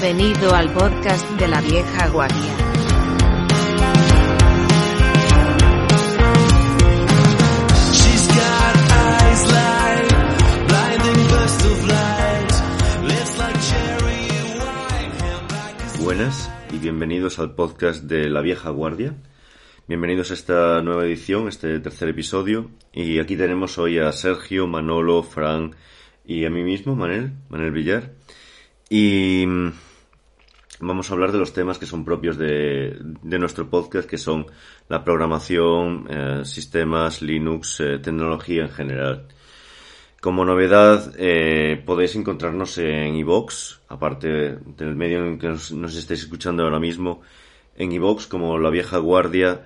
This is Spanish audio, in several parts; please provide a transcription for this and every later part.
Bienvenido al podcast de la vieja guardia. Buenas y bienvenidos al podcast de La Vieja Guardia. Bienvenidos a esta nueva edición, este tercer episodio. Y aquí tenemos hoy a Sergio, Manolo, Fran y a mí mismo, Manel, Manel Villar. Y mm, vamos a hablar de los temas que son propios de, de nuestro podcast, que son la programación, eh, sistemas, Linux, eh, tecnología en general. Como novedad, eh, podéis encontrarnos en iVoox, aparte del medio en que nos, nos estáis escuchando ahora mismo, en iVoox como La Vieja Guardia,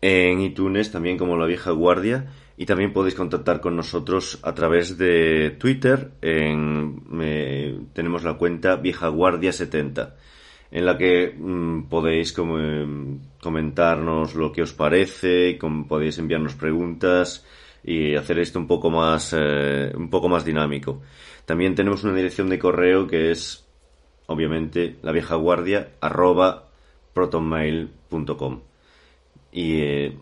en iTunes también como La Vieja Guardia, y también podéis contactar con nosotros a través de Twitter, en, tenemos la cuenta Vieja Guardia 70 en la que mm, podéis em, comentarnos lo que os parece, podéis enviarnos preguntas y hacer esto un poco más eh, un poco más dinámico. También tenemos una dirección de correo que es obviamente la vieja guardia y eh,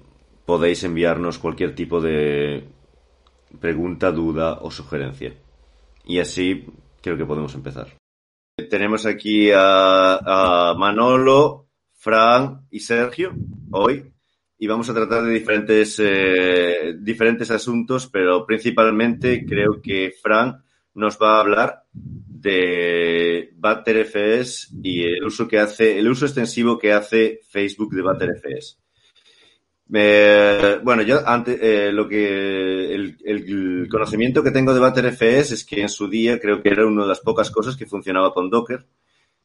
podéis enviarnos cualquier tipo de pregunta, duda o sugerencia. Y así creo que podemos empezar. Tenemos aquí a, Manolo, Fran y Sergio hoy y vamos a tratar de diferentes, eh, diferentes asuntos, pero principalmente creo que Fran nos va a hablar de ButterFS y el uso que hace, el uso extensivo que hace Facebook de ButterFS. Eh, bueno, yo antes, eh, lo que el, el conocimiento que tengo de ButterFS es que en su día creo que era una de las pocas cosas que funcionaba con Docker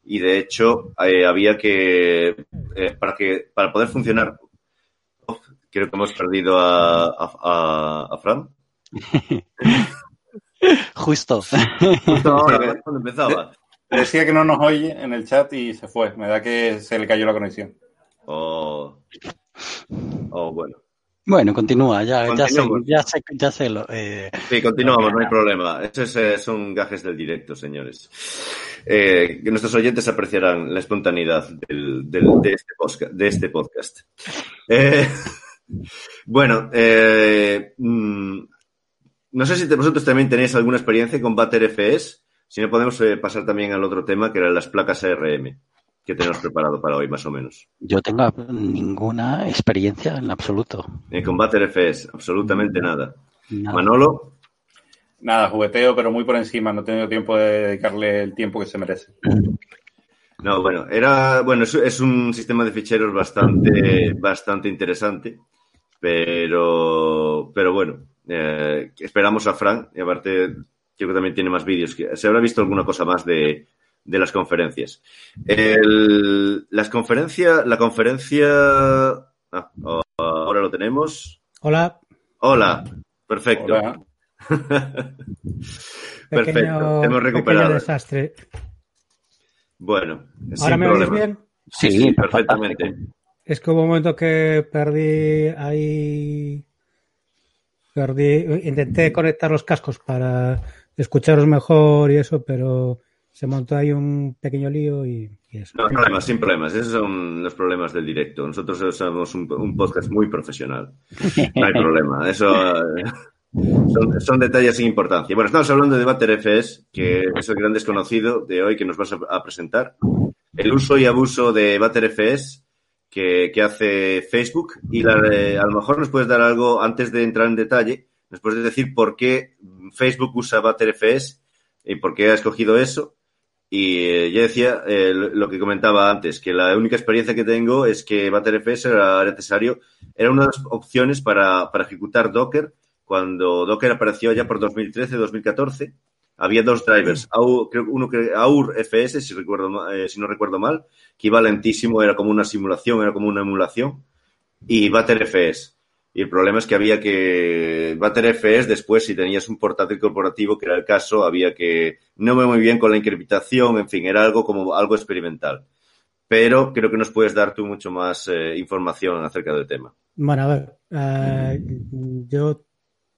y de hecho eh, había que eh, para que para poder funcionar Uf, creo que hemos perdido a, a, a, a Fran Justo. Justo ahora, cuando empezaba Decía que no nos oye en el chat y se fue. Me da que se le cayó la conexión. O o bueno Bueno, continúa, ya, ya sé, ya sé, ya sé lo, eh, Sí, continuamos, no hay problema. Estos eh, son gajes del directo, señores. Eh, que nuestros oyentes apreciarán la espontaneidad del- del- de, este de este podcast. Eh, bueno, mm, no sé si te- vosotros también tenéis alguna experiencia con ButterFS. Si no, podemos pasar también al otro tema, que eran las placas ARM, que tenemos preparado para hoy, más o menos. yo tengo ninguna experiencia en absoluto. Eh, con ButterFS, absolutamente nada. Nada. Manolo, Nada, jugueteo, pero muy por encima. No he tenido tiempo de dedicarle el tiempo que se merece. No, bueno, era, bueno, es, es un sistema de ficheros bastante, bastante interesante, pero, pero bueno, eh, esperamos a Fran, y aparte creo que también tiene más vídeos, se habrá visto alguna cosa más de, de las conferencias. El- las conferencias, la conferencia, ah, oh, ahora lo tenemos. Hola, Hola, perfecto. Hola. Perfecto, pequeño, hemos recuperado. pequeño desastre. Bueno, ¿Ahora me oís bien? Sí, Sí, sí, perfectamente. fantástico. Es que hubo un momento que perdí ahí. Perdí. Intenté conectar los cascos para escucharos mejor y eso, pero se montó ahí un pequeño lío y, eso. No, problemas, sin problemas. Esos son los problemas del directo. Nosotros somos un, podcast muy profesional. No hay problema. Eso eh, son, detalles sin importancia. Bueno, estamos hablando de ButterFS, que es el gran desconocido de hoy que nos vas a, presentar. El uso y abuso de ButterFS que, que hace Facebook. Y la- eh, a lo mejor nos puedes dar algo antes de entrar en detalle. Nos puedes decir por qué Facebook usa ButterFS y por qué ha escogido eso. Y eh, yo decía eh, lo que comentaba antes, que la única experiencia que tengo es que ButterFS era necesario, era una de las opciones para, para ejecutar Docker cuando Docker apareció ya por 2013-2014. Había dos drivers, AU, creo que uno que AUR FS, si, recuerdo, eh, si no recuerdo mal, que iba lentísimo, era como una simulación, era como una emulación, y ButterFS. Y el problema es que había que ButterFS después, si tenías un portátil corporativo, que era el caso, había que no me muy bien con la encriptación, en fin, era algo como algo experimental. Pero creo que nos puedes dar tú mucho más eh, información acerca del tema. Bueno, a ver, eh, yo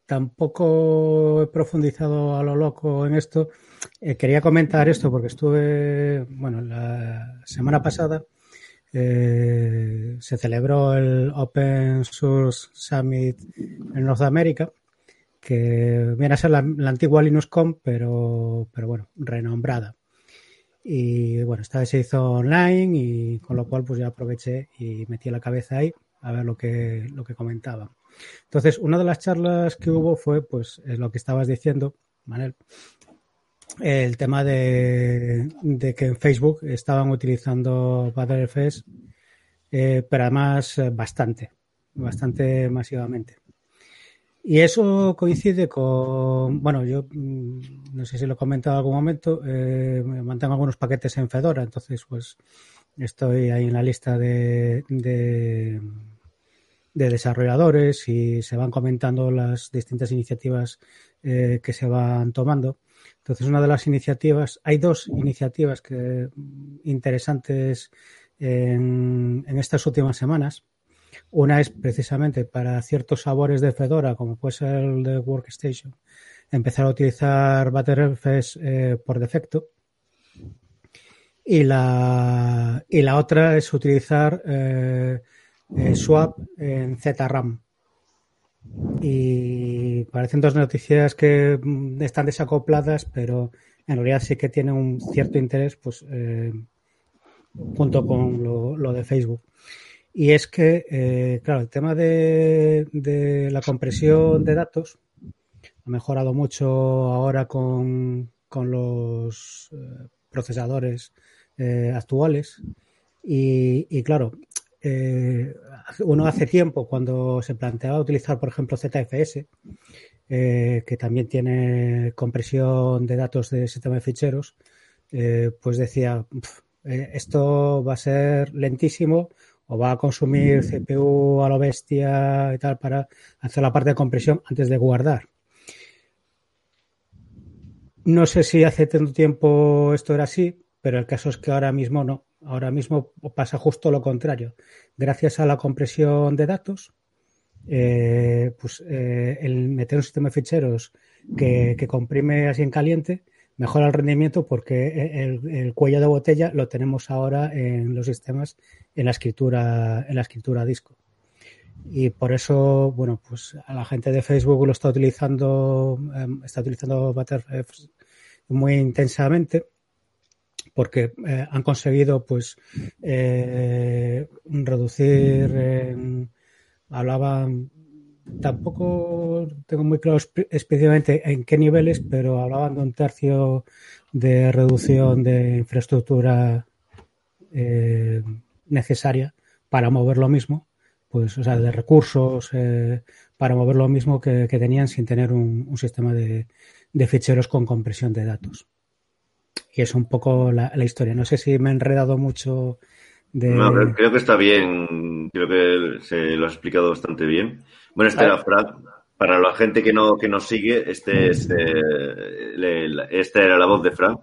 tampoco he profundizado a lo loco en esto. Eh, quería comentar esto porque estuve, bueno, la semana pasada eh, se celebró el Open Source Summit en Norteamérica, que viene a ser la, antigua LinuxCon, pero, pero bueno, renombrada. Y bueno, esta vez se hizo online y con lo cual pues ya aproveché y metí la cabeza ahí a ver lo que, lo que comentaba. Entonces, una de las charlas que hubo fue pues eh, lo que estabas diciendo, Manel, el tema de, que en Facebook estaban utilizando Btrfs, eh, pero además eh, bastante, bastante masivamente. Y eso coincide con, bueno, yo mm, no sé si lo he comentado en algún momento, eh, mantengo algunos paquetes en Fedora, entonces pues estoy ahí en la lista de, de, de desarrolladores y se van comentando las distintas iniciativas eh, que se van tomando. Entonces, una de las iniciativas, hay dos iniciativas que interesantes en, estas últimas semanas. Una es precisamente para ciertos sabores de Fedora, como puede ser el de Workstation, empezar a utilizar Btrfs eh, por defecto. Y la, y la otra es utilizar eh, eh, Swap en ZRAM. Y parecen dos noticias que mm, están desacopladas, pero en realidad sí que tienen un cierto interés, pues, eh, junto con lo, de Facebook. Y es que, eh, claro, el tema de, la compresión de datos ha mejorado mucho ahora con, los eh, procesadores actuales. Y claro, eh, uno hace tiempo, cuando se planteaba utilizar, por ejemplo, ZFS, eh, que también tiene compresión de datos de sistema de ficheros, eh, pues decía, esto va a ser lentísimo o va a consumir CPU a lo bestia y tal para hacer la parte de compresión antes de guardar. No sé si hace tanto tiempo esto era así, pero el caso es que ahora mismo no. Ahora mismo pasa justo lo contrario. Gracias a la compresión de datos, eh, pues eh, el meter un sistema de ficheros que, comprime así en caliente mejora el rendimiento porque el, el, cuello de botella lo tenemos ahora en los sistemas en la escritura en la escritura disco y por eso bueno pues a la gente de Facebook lo está utilizando eh, está utilizando Btrfs muy intensamente porque eh, han conseguido pues eh, reducir hablaban tampoco tengo muy claro específicamente en qué niveles pero hablaban de un tercio de reducción de infraestructura eh, necesaria para mover lo mismo pues o sea de recursos para mover lo mismo que, que tenían sin tener un, un sistema de, de ficheros con compresión de datos y es un poco la, la, historia. No sé si me he enredado mucho de... No, creo que está bien, creo que se lo has explicado bastante bien. Bueno, este era Frank. Para la gente que no que nos sigue, este es, eh, le, esta era la voz de Frank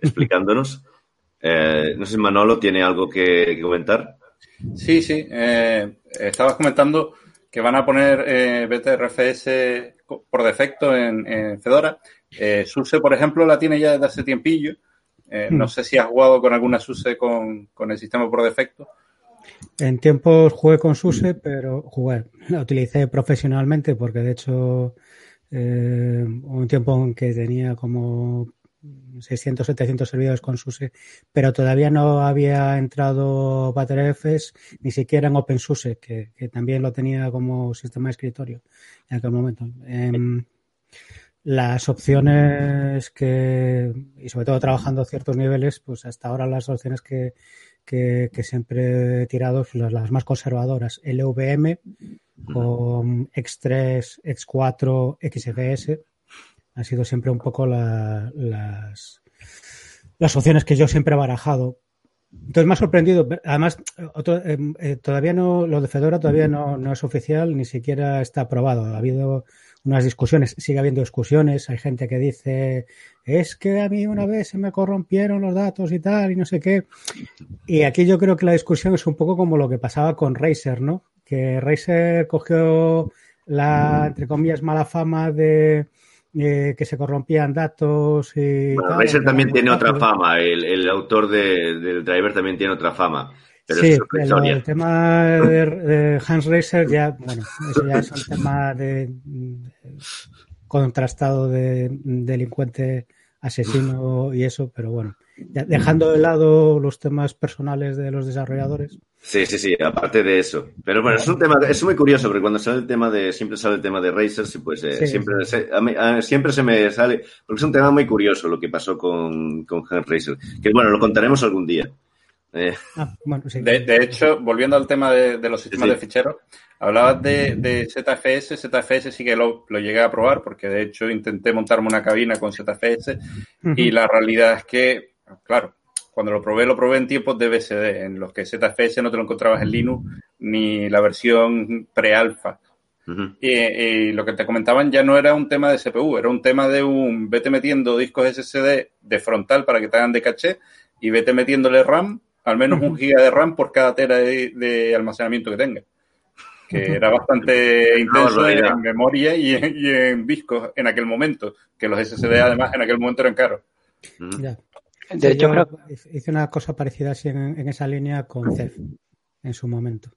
explicándonos. Eh, no sé, Manolo, ¿tiene algo que, que comentar? Sí, sí. Eh, estabas comentando que van a poner eh, BTRFS por defecto en, en Fedora. Eh, SUSE, por ejemplo, la tiene ya desde hace tiempillo. Eh, hmm. No sé si has jugado con alguna SUSE con, con, el sistema por defecto. En tiempos jugué con SUSE, pero jugué, la utilicé profesionalmente porque de hecho eh, un tiempo en que tenía como 600, 700 servidores con SUSE, pero todavía no había entrado Btrfs ni siquiera en OpenSUSE, que, que también lo tenía como sistema de escritorio en aquel momento. Eh, las opciones que, y sobre todo trabajando a ciertos niveles, pues hasta ahora las opciones que, que, que siempre he tirado son las, las, más conservadoras. LVM con X3, X4, XFS han sido siempre un poco la, las, las opciones que yo siempre he barajado. Entonces me ha sorprendido. Además, otro, eh, todavía no, lo de Fedora todavía no, no es oficial, ni siquiera está aprobado. Ha habido unas discusiones, sigue habiendo discusiones, hay gente que dice, es que a mí una vez se me corrompieron los datos y tal, y no sé qué. Y aquí yo creo que la discusión es un poco como lo que pasaba con Razer, ¿no? Que Razer cogió la, entre comillas, mala fama de eh, que se corrompían datos y Bueno, tal, en también tiene otra datos. fama, el, el autor de- del driver también tiene otra fama. Pero sí, es otra pero historia. el tema de, de Hans Reiser ya, bueno, eso ya es un tema de, de contrastado de delincuente asesino y eso, pero bueno, ya dejando de lado los temas personales de los desarrolladores. Sí, sí, sí, aparte de eso. Pero bueno, es un tema, es muy curioso porque cuando sale el tema de, siempre sale el tema de Racers pues eh, Sí, siempre, Se, a mí- a- siempre se me sale, porque es un tema muy curioso lo que pasó con, con Hans Racer. Que bueno, lo contaremos algún día. Eh, Ah, bueno, sí. De, de hecho, volviendo al tema de, de los sistemas Sí. de ficheros, hablabas de, de ZFS. ZFS sí que lo, lo llegué a probar porque de hecho intenté montarme una cabina con ZFS y la realidad es que, claro, cuando lo probé, lo probé en tiempos de BSD, en los que ZFS no te lo encontrabas en Linux ni la versión pre-alfa. Y, y lo que te comentaban ya no era un tema de CPU, era un tema de un vete metiendo discos SSD de frontal para que te hagan de caché y vete metiéndole RAM, al menos un giga de RAM por cada tera de, de almacenamiento que tenga. Que era bastante intenso en, memoria y en, y en discos en aquel momento, que los SSD además en aquel momento eran caros. Ya. De Sí, hecho, yo creo, hice una cosa parecida así en, en esa línea con CEF en su momento.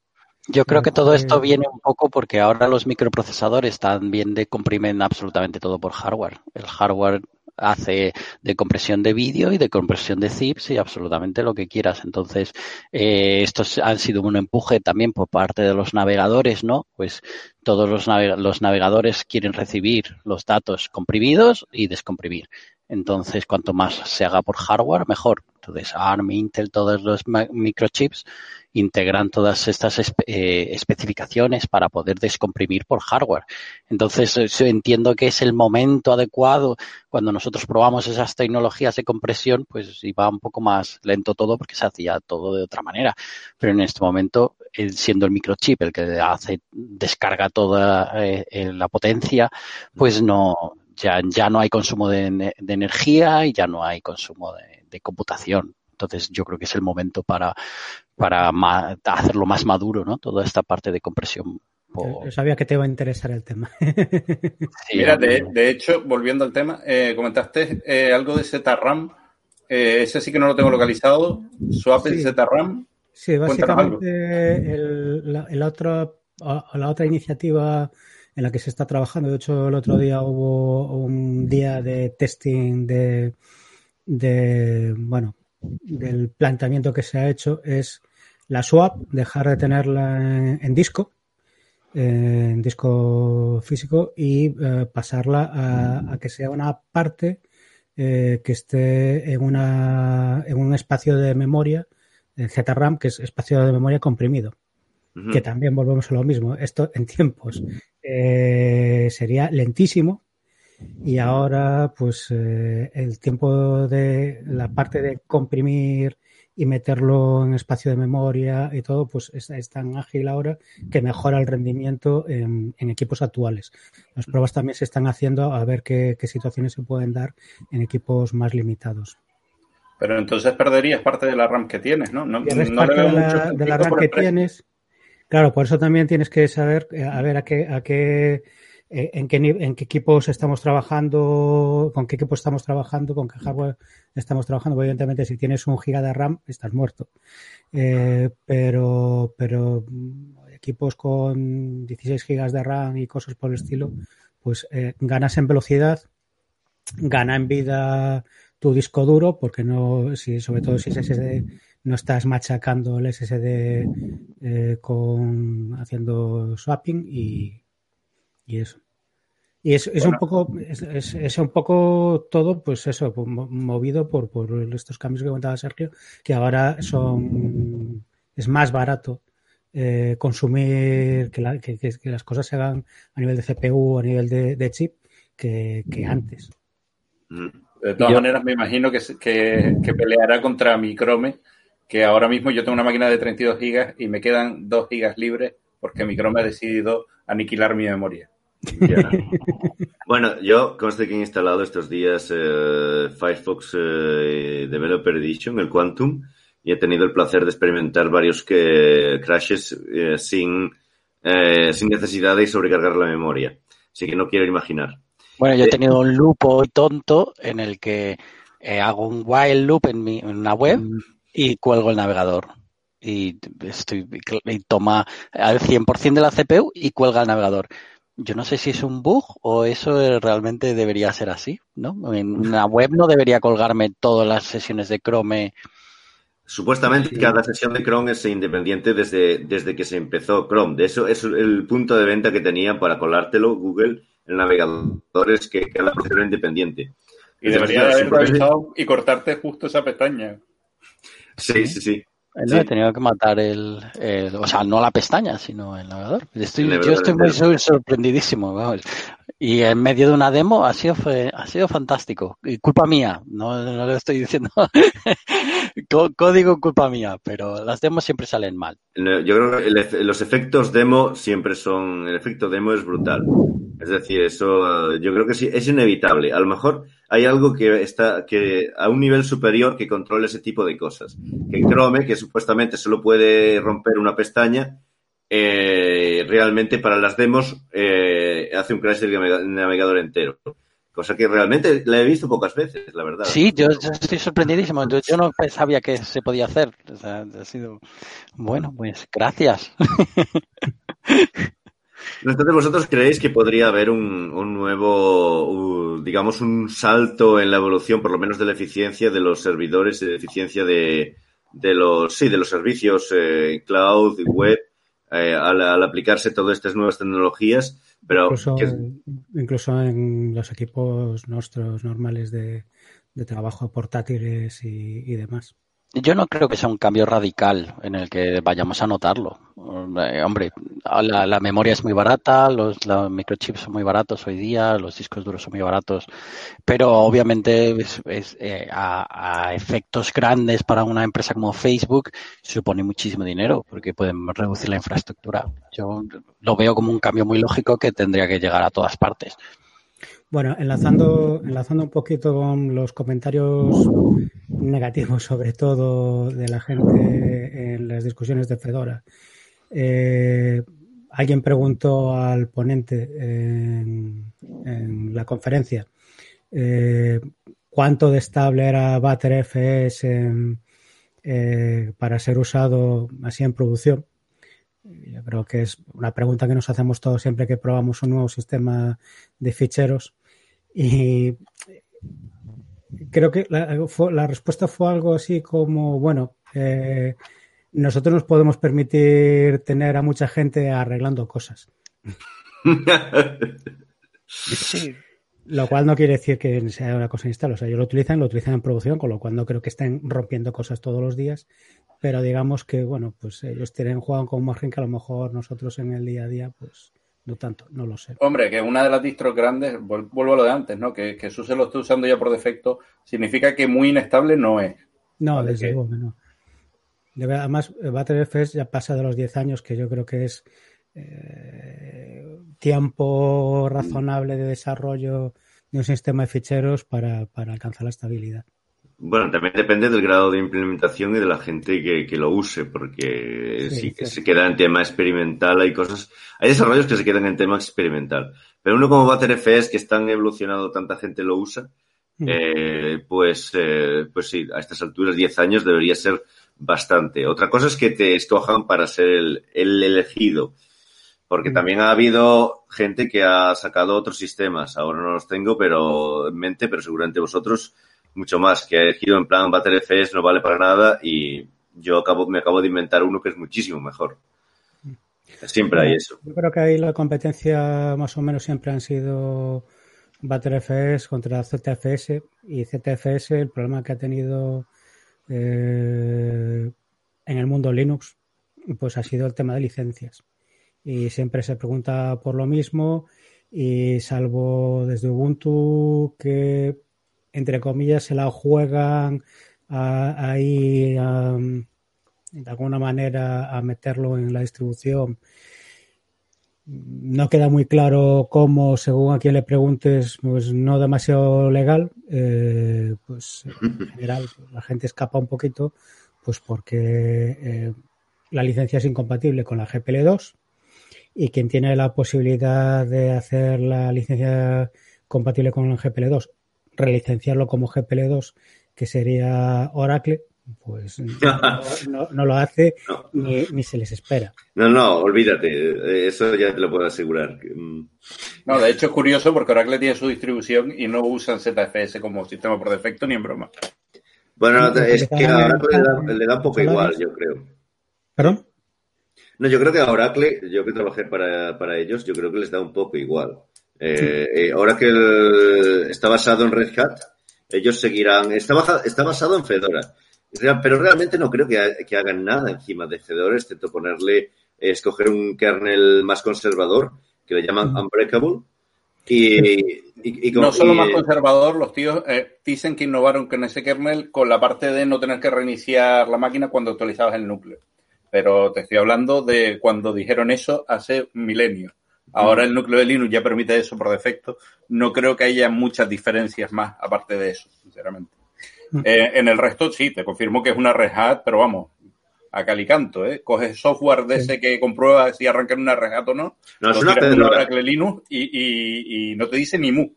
yo creo que todo esto viene un poco porque ahora los microprocesadores también decomprimen absolutamente todo por hardware. El hardware hace de compresión de vídeo y de compresión de zips y absolutamente lo que quieras. Entonces, eh, estos han sido un empuje también por parte de los navegadores, ¿no? Pues todos los, los navegadores quieren recibir los datos comprimidos y descomprimir. Entonces, cuanto más se haga por hardware, mejor. Entonces, ARM, Intel, todos los microchips integran todas estas espe- eh, especificaciones para poder descomprimir por hardware. Entonces, eso entiendo que es el momento adecuado cuando nosotros probamos esas tecnologías de compresión, pues iba un poco más lento todo porque se hacía todo de otra manera. Pero en este momento, siendo el microchip el que hace, descarga toda eh, eh, la potencia, pues no, ya, ya no hay consumo de, de energía y ya no hay consumo de, de computación. Entonces yo creo que es el momento para, para ma- hacerlo más maduro, ¿no? Toda esta parte de compresión. por- Yo sabía que te iba a interesar el tema. sí, Mira, de, de hecho, volviendo al tema, eh, comentaste eh, algo de ZRAM. Eh, ese sí que no lo tengo localizado. Swap Sí. ZRAM. Sí, básicamente el- la, el otro- la otra iniciativa en la que se está trabajando, de hecho el otro día hubo un día de testing de, bueno, del planteamiento que se ha hecho. Es la swap, dejar de tenerla en, en disco, eh, en disco físico y eh, pasarla a, que sea una parte eh, que esté en, una, en un espacio de memoria, el ZRAM, que es espacio de memoria comprimido, Que también volvemos a lo mismo. Esto en tiempos eh, sería lentísimo y ahora pues eh, el tiempo de la parte de comprimir y meterlo en espacio de memoria y todo, pues es, es tan ágil ahora que mejora el rendimiento en, en equipos actuales. Las pruebas también se están haciendo a ver qué, qué situaciones se pueden dar en equipos más limitados. Pero entonces perderías parte de la RAM que tienes, ¿no? No, no le parte veo de mucho la, de sentido la RAM que tienes. Claro, por eso también tienes que saber eh, a ver a qué, a qué eh, en qué en qué equipos estamos trabajando, con qué equipos estamos trabajando, con qué hardware estamos trabajando. Evidentemente, si tienes un giga de RAM, estás muerto. Eh, pero, pero mm, equipos con 16 gigas de RAM y cosas por el estilo, pues eh, ganas en velocidad, gana en vida tu disco duro, porque no, si, sobre todo si es SSD, no estás machacando el SSD eh, con haciendo swapping y, y eso. Y es, es un poco, es, es- es un poco todo, pues eso, mo- movido por, por estos cambios que comentaba Sergio, que ahora son, es más barato eh, consumir, que, la- que- que- que las cosas se hagan a nivel de CPU, a nivel de, de chip, que, que antes. Ujú. De todas Yo- maneras, me imagino que, se- que, que peleará contra Microme, que ahora mismo yo tengo una máquina de 32 gigas y me quedan 2 gigas libres porque Microme ha decidido aniquilar mi memoria. Bueno, yo conste que he instalado estos días eh, Firefox eh, Developer Edition, el Quantum, y he tenido el placer de experimentar varios que, crashes eh, sin eh, sin necesidad de sobrecargar la memoria. Así que no quiero imaginar. Bueno, yo he Eh, tenido un loop hoy tonto en el que eh, hago un while loop en, mi, en una web y cuelgo el navegador. Y estoy y toma al 100% de la CPU y cuelga el navegador. Yo no sé si es un bug o eso realmente debería ser así, ¿no? En una web no debería colgarme todas las sesiones de Chrome. Supuestamente cada sesión de Chrome es independiente desde, desde que se empezó Chrome. De eso es el punto de venta que tenían para colártelo Google, el navegador, es que cada procedimiento independiente. Y debería haber avisado y cortarte justo esa pestaña. Sí, sí, sí. No Sí. he tenido que matar el, el- o sea, no la pestaña, sino el navegador. Estoy, El yo estoy muy sorprendidísimo, vamos. Y en medio de una demo ha sido fue, ha sido fantástico. Y culpa mía, no, no le estoy diciendo có- código culpa mía, pero las demos siempre salen mal. Yo creo que el los efectos demo siempre son. El efecto demo es brutal. Es decir, eso eh, yo creo que sí, es inevitable. A lo mejor hay algo que está que a un nivel superior que controle ese tipo de cosas. Que Chrome, que supuestamente solo puede romper una pestaña, eh, realmente para las demos eh, hace un crash del navega- navegador entero. Cosa que realmente la he visto pocas veces, la verdad. Sí, yo, yo estoy sorprendidísimo. Yo, yo no sabía que se podía hacer. O sea, ha sido, bueno, pues gracias. Entonces, ¿vosotros creéis que podría haber un, un nuevo, uh, digamos, un salto en la evolución, por lo menos de la eficiencia de los servidores y de la eficiencia de, de los, sí, de los servicios eh, cloud y web eh, al, al aplicarse todas estas nuevas tecnologías? Pero, incluso, incluso en los equipos nuestros normales de, de trabajo portátiles y, y demás. Yo no creo que sea un cambio radical en el que vayamos a notarlo. Eh, hombre, la, memoria es muy barata, los, microchips son muy baratos hoy día, los discos duros son muy baratos, pero obviamente eh, a efectos grandes para una empresa como Facebook supone muchísimo dinero porque pueden reducir la infraestructura. Yo lo veo como un cambio muy lógico que tendría que llegar a todas partes. Bueno, enlazando, enlazando un poquito con los comentarios negativos, sobre todo de la gente en las discusiones de Fedora. Eh, alguien preguntó al ponente en, la conferencia eh, cuánto de estable era ButterFS en, eh, para ser usado así en producción. Yo creo que es una pregunta que nos hacemos todos siempre que probamos un nuevo sistema de ficheros. Y creo que la, fue, la respuesta fue algo así como, bueno, eh, nosotros nos podemos permitir tener a mucha gente arreglando cosas. Lo cual no quiere decir que sea una cosa instala. O sea, ellos lo utilizan, lo utilizan en producción, con lo cual no creo que estén rompiendo cosas todos los días. Pero digamos que, bueno, pues ellos tienen juegan con un margen que a lo mejor nosotros en el día a día, pues tanto, no lo sé. Hombre, que una de las distros grandes, vuel- vuelvo a lo de antes, ¿no? Que, que SUSE lo está usando ya por defecto, significa que muy inestable no es. No, Vale, desde luego que no. Además, ButterFS ya pasa de los 10 años, que yo creo que es eh, tiempo razonable de desarrollo de un sistema de ficheros para, para alcanzar la estabilidad. Bueno, también depende del grado de implementación y de la gente que, que lo use, porque Sí, sí, que se queda en tema experimental, hay cosas, hay desarrollos que se quedan en tema experimental. Pero uno como ButterFS, que es tan evolucionado, tanta gente lo usa, Mm. eh, pues, eh, pues sí, a estas alturas, 10 años, debería ser bastante. Otra cosa es que te escojan para ser el, el elegido, porque Mm. también ha habido gente que ha sacado otros sistemas, ahora no los tengo pero en mente, pero seguramente vosotros mucho más, que ha elegido en plan ButterFS no vale para nada y yo acabo, me acabo de inventar uno que es muchísimo mejor. Siempre hay eso. Yo creo que ahí la competencia más o menos siempre han sido ButterFS contra ZFS y ZFS el problema que ha tenido eh, en el mundo Linux pues ha sido el tema de licencias y siempre se pregunta por lo mismo y salvo desde Ubuntu que entre comillas se la juegan ahí de alguna manera a meterlo en la distribución. No queda muy claro cómo, según a quien le preguntes, pues no demasiado legal, eh, pues en general la gente escapa un poquito, pues porque eh, la licencia es incompatible con la GPL2 y quien tiene la posibilidad de hacer la licencia compatible con el GPL2, relicenciarlo como GPL2, que sería Oracle, pues no, no- no lo hace No. ni, ni se les espera. No, no, olvídate, eso ya te lo puedo asegurar. mm, No, de hecho es curioso porque Oracle tiene su distribución y no usan ZFS como sistema por defecto ni en broma. Bueno, es que a Oracle le da, el- le da un poco igual, yo creo. ¿Perdón? No, yo creo que a Oracle, yo que trabajé para, para ellos, yo creo que les da un poco igual. Eh, eh, Oracle está basado en Red Hat, ellos seguirán, está, baja- está basado en Fedora, pero realmente no creo que, ha- que hagan nada encima de Fedora, excepto ponerle, escoger un kernel más conservador, que le llaman Unbreakable, y, y, y con- No solo más conservador, los tíos eh, dicen que innovaron con ese kernel con la parte de no tener que reiniciar la máquina cuando actualizabas el núcleo. Pero te estoy hablando de cuando dijeron eso hace milenios. Ahora el núcleo de Linux ya permite eso por defecto. No creo que haya muchas diferencias más aparte de eso, sinceramente. Eh, en el resto sí, te confirmo que es una Red Hat, pero vamos, a calicanto, ¿eh? Coges software de Sí. ese que comprueba si arranca en una Red Hat o no, No, es lo una tiras en una Linux y, y- y no te dice ni mu.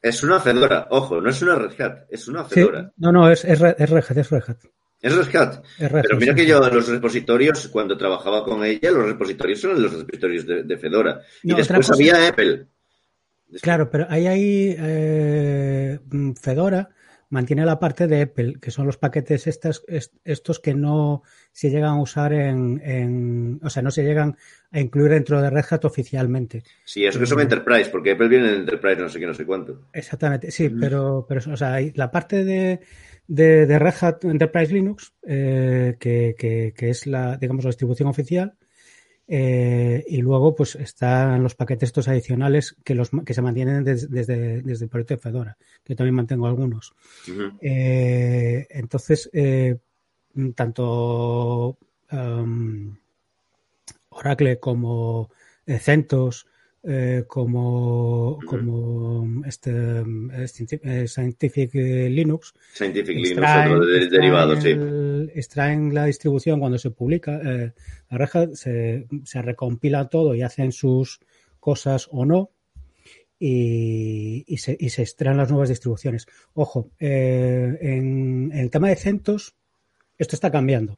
Es una Fedora, ojo, no es una Red Hat, es una Sí, Fedora. no, no, es, es Red Hat, es Red Hat. Es Red Hat. Es Red Pero mira que yo, los repositorios, cuando trabajaba con ella, los repositorios son los repositorios de, de Fedora. Y No, otra después había Apple. Claro, pero ahí hay eh, mm, Fedora mantiene la parte de Apple, que son los paquetes estas, est- estos que no se llegan a usar en, en- o sea, no se llegan a incluir dentro de Red Hat oficialmente. Sí, eso que son Eh, Enterprise, porque Apple viene en Enterprise no sé qué, no sé cuánto. Exactamente, sí, pero, pero o sea, la parte de, de, de Red Hat Enterprise Linux, eh, que, que, que es la, digamos, la distribución oficial, eh, y luego pues están los paquetes estos adicionales que los que se mantienen des- desde, desde el proyecto de Fedora, que yo también mantengo algunos. Eh, entonces, tanto um, Oracle como CentOS, eh, como, como este, eh, Scientific- eh, Scientific Linux, Scientific Linux, extraen, otro de- extraen derivado, sí. extraen la distribución cuando se publica. eh, la Red Hat se, se recompila todo y hacen sus cosas o no. Y, y se, y se extraen las nuevas distribuciones. Ojo, eh, en, en el tema de CentOS, esto está cambiando.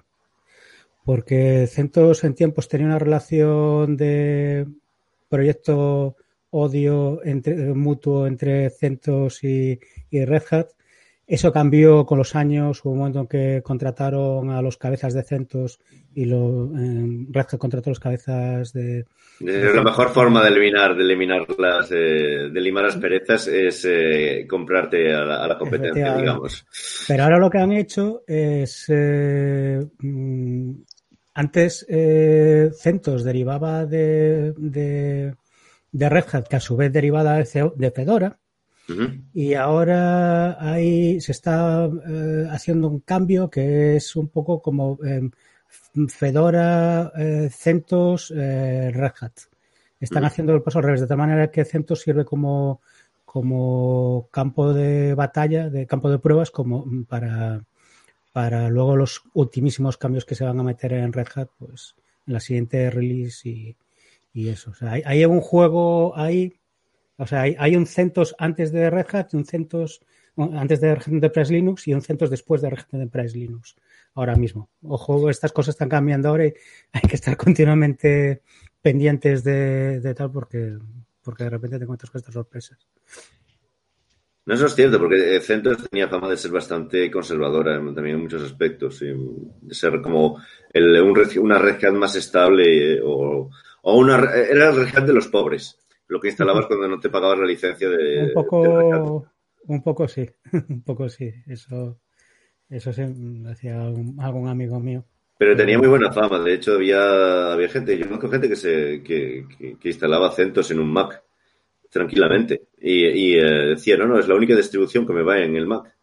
Porque CentOS en tiempos tenía una relación de proyecto odio entre, mutuo entre CentOS y, y Red Hat. Eso cambió con los años. Hubo un momento en que contrataron a los cabezas de CentOS y lo, eh, Red Hat contrató a los cabezas de, Es la mejor forma de eliminar, de eliminar las, eh, de limar las perezas es eh, comprarte a la, a la competencia, digamos. Pero ahora lo que han hecho es. Antes eh, CentOS derivaba de, de, de Red Hat, que a su vez derivaba de, Fedora. Y ahora hay, se está eh, haciendo un cambio que es un poco como eh, Fedora, eh, CentOS, Red Hat. Están haciendo el paso al revés, de tal manera que CentOS sirve como, como campo de batalla, de campo de pruebas, como para, para luego los ultimísimos cambios que se van a meter en Red Hat, pues en la siguiente release y, y eso. O sea, hay, un juego ahí o sea, hay, hay un CentOS antes de Red Hat un CentOS antes de Red Hat Enterprise Linux y un CentOS después de Red Hat Enterprise Linux. Ahora mismo. Ojo, estas cosas están cambiando ahora y hay que estar continuamente pendientes de, de tal porque, porque de repente te encuentras con estas sorpresas. No, eso es cierto, porque eh, CentOS tenía fama de ser bastante conservadora también en muchos aspectos, y de ser como el- un red- una red hat más estable eh, o, o una era el red hat de los pobres, lo que instalabas cuando no te pagabas la licencia de, un de poco, un poco sí, un poco sí. Eso, eso sí, me decía algún, algún amigo mío. Pero tenía muy buena fama, de hecho había, había gente, yo conozco gente que se que, que- que instalaba CentOS en un Mac tranquilamente y, y, eh, decía, no, no, es la única distribución que me va en el Mac.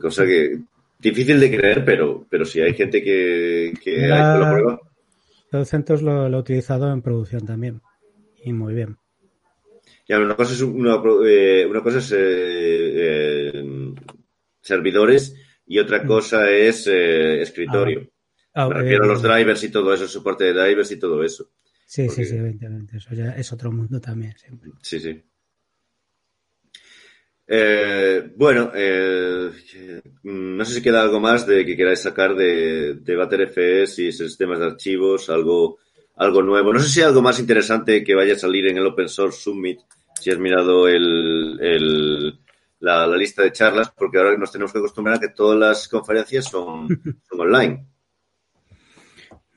Cosa que difícil de creer, pero, pero si hay gente que, que Era- lo prueba. El CentOS lo, lo he utilizado en producción también. Y muy bien. Ya, una cosa es, una, eh, una cosa es eh, eh, servidores y otra cosa es eh, escritorio. Ah, Me refiero a los drivers y todo eso, soporte de drivers y todo eso. Sí, Porque- sí, sí, evidentemente. Eso ya es otro mundo también, siempre. Sí, sí. Eh, bueno, eh, no sé si queda algo más de que queráis sacar de, de ButterFS y sistemas de archivos, algo, algo nuevo. No sé si hay algo más interesante que vaya a salir en el Open Source Summit, si has mirado el, el- la, la lista de charlas, porque ahora nos tenemos que acostumbrar a que todas las conferencias son, son online.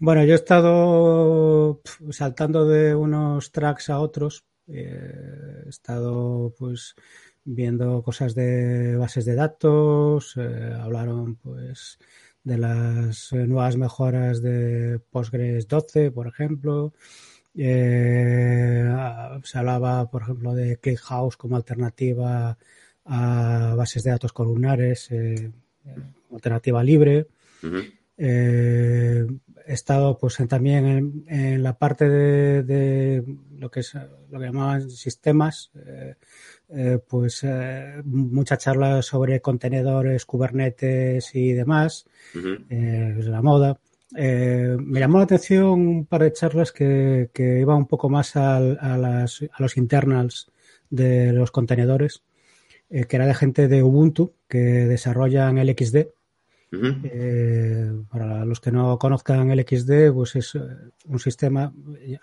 Bueno, yo he estado saltando de unos tracks a otros. Eh, he estado pues viendo cosas de bases de datos, eh, hablaron pues de las nuevas mejoras de Postgres 12, por ejemplo. Eh, se hablaba, por ejemplo, de ClickHouse como alternativa a bases de datos columnares, eh, alternativa libre. Eh, he estado pues también en, en la parte de, de lo que es lo que llamaban sistemas, eh, eh, pues eh, mucha charla sobre contenedores, Kubernetes y demás, eh, es la moda. Me llamó la atención un par de charlas que, que iban un poco más al- a, las- a los internals de los contenedores, que era de gente de Ubuntu que desarrollan el XD. Eh, para los que no conozcan el XD, pues es eh, un sistema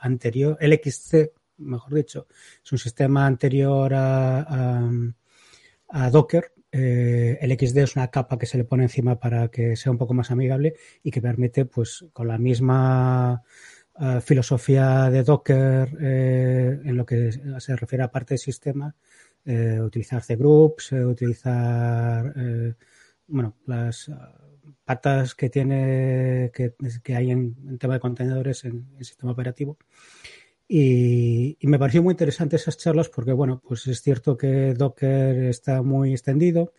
anterior, el XC, mejor dicho, es un sistema anterior a, a- Docker. Eh, el XD es una capa que se le pone encima para que sea un poco más amigable y que permite, pues, con la misma filosofía de Docker en lo que se refiere a parte del sistema, utilizar cgroups, utilizar bueno, las ah, patas que tiene que, que hay en, en tema de contenedores en el sistema operativo. Y, y me pareció muy interesante esas charlas porque, bueno, pues es cierto que Docker está muy extendido,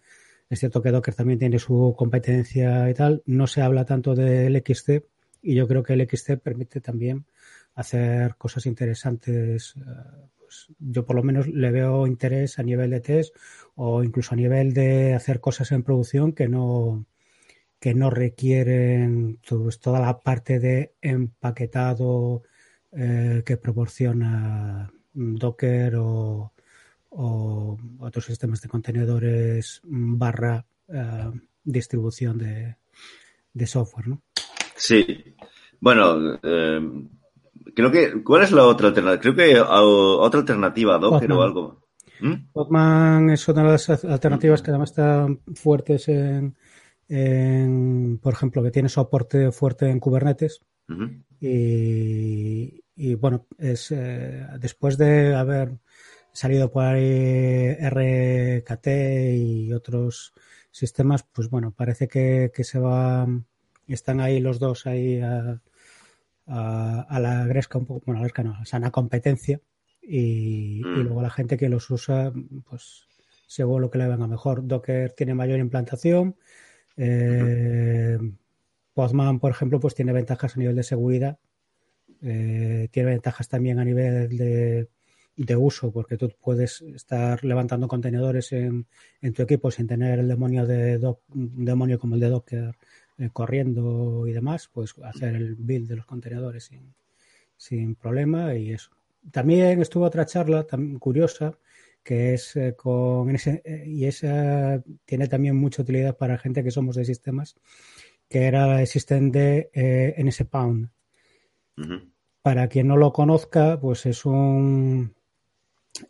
es cierto que Docker también tiene su competencia y tal, no se habla tanto del XC y yo creo que el XC permite también hacer cosas interesantes. eh, pues yo por lo menos le veo interés a nivel de test o incluso a nivel de hacer cosas en producción que no que no requieren pues, toda la parte de empaquetado eh, que proporciona Docker o, otros sistemas de contenedores mm, barra eh, distribución de, de software, ¿no? Sí. Bueno, eh, creo que. ¿Cuál es la otra alternativa? Creo que o- otra alternativa Docker o algo. ¿Mm? Es una de las alternativas que además están fuertes en, en, por ejemplo, que tiene soporte fuerte en Kubernetes. Y, y, bueno, es eh, después de haber salido por ahí RKT y otros sistemas, pues bueno, parece que, que se va, están ahí los dos ahí a, a, a la gresca un poco, bueno, a la gresca no, a la sana competencia y, Mm. y luego la gente que los usa, pues según lo que le venga mejor. Docker tiene mayor implantación. Eh, Postman, por ejemplo, pues tiene ventajas a nivel de seguridad. Eh, tiene ventajas también a nivel de, de uso, porque tú puedes estar levantando contenedores en, en tu equipo sin tener el demonio de doc- un demonio como el de Docker eh, corriendo y demás, pues hacer el build de los contenedores sin, sin problema y eso. También estuvo otra charla tan curiosa que es eh, con ese, eh, y esa tiene también mucha utilidad para gente que somos de sistemas, que era el sistema de eh, NSPound. Ujú. Para quien no lo conozca, pues es un,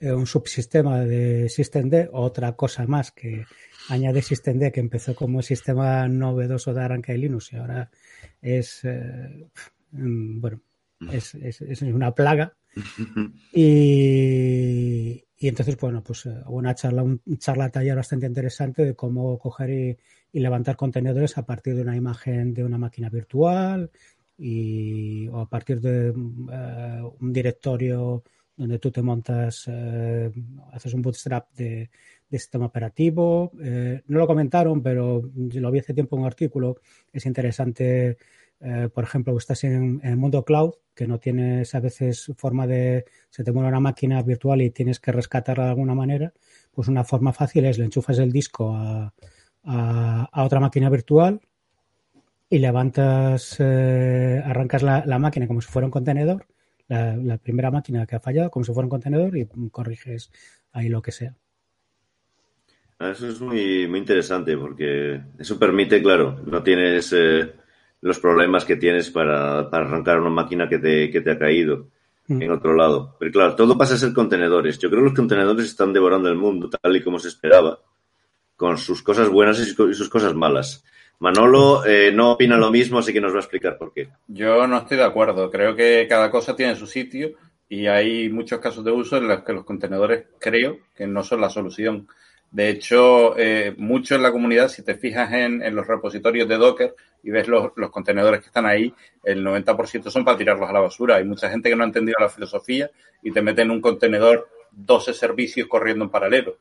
un subsistema de Systemd, otra cosa más que añade Systemd, que empezó como sistema novedoso de Arranca y Linux y ahora es, eh, mm, bueno, es, es- es una plaga. Y, y entonces, bueno, pues eh, hubo una charla, un charla taller bastante interesante de cómo coger y, y levantar contenedores a partir de una imagen de una máquina virtual y, o a partir de eh, un directorio donde tú te montas, eh, haces un bootstrap de, de sistema operativo. Eh, no lo comentaron, pero lo vi hace tiempo en un artículo. Es interesante, eh, por ejemplo, estás en, el mundo cloud, que no tienes a veces forma de, se te muere una máquina virtual y tienes que rescatarla de alguna manera. Pues una forma fácil es le enchufas el disco a, a, a otra máquina virtual y levantas, eh, arrancas la, la máquina como si fuera un contenedor, la, la primera máquina que ha fallado como si fuera un contenedor y corriges ahí lo que sea. Ah, Eso es muy, muy interesante porque eso permite, claro, no tienes eh, los problemas que tienes para, para arrancar una máquina que te, que te ha caído Mm. en otro lado. Pero claro, todo pasa a ser contenedores. Yo creo que los contenedores están devorando el mundo tal y como se esperaba, con sus cosas buenas y sus- y sus cosas malas. Manolo eh, no opina lo mismo, así que nos va a explicar por qué. Yo no estoy de acuerdo. Creo que cada cosa tiene su sitio y hay muchos casos de uso en los que los contenedores creo que no son la solución. De hecho, eh, mucho en la comunidad, si te fijas en, en los repositorios de Docker y ves los, los contenedores que están ahí, el 90% son para tirarlos a la basura. Hay mucha gente que no ha entendido la filosofía y te mete en un contenedor 12 servicios corriendo en paralelo.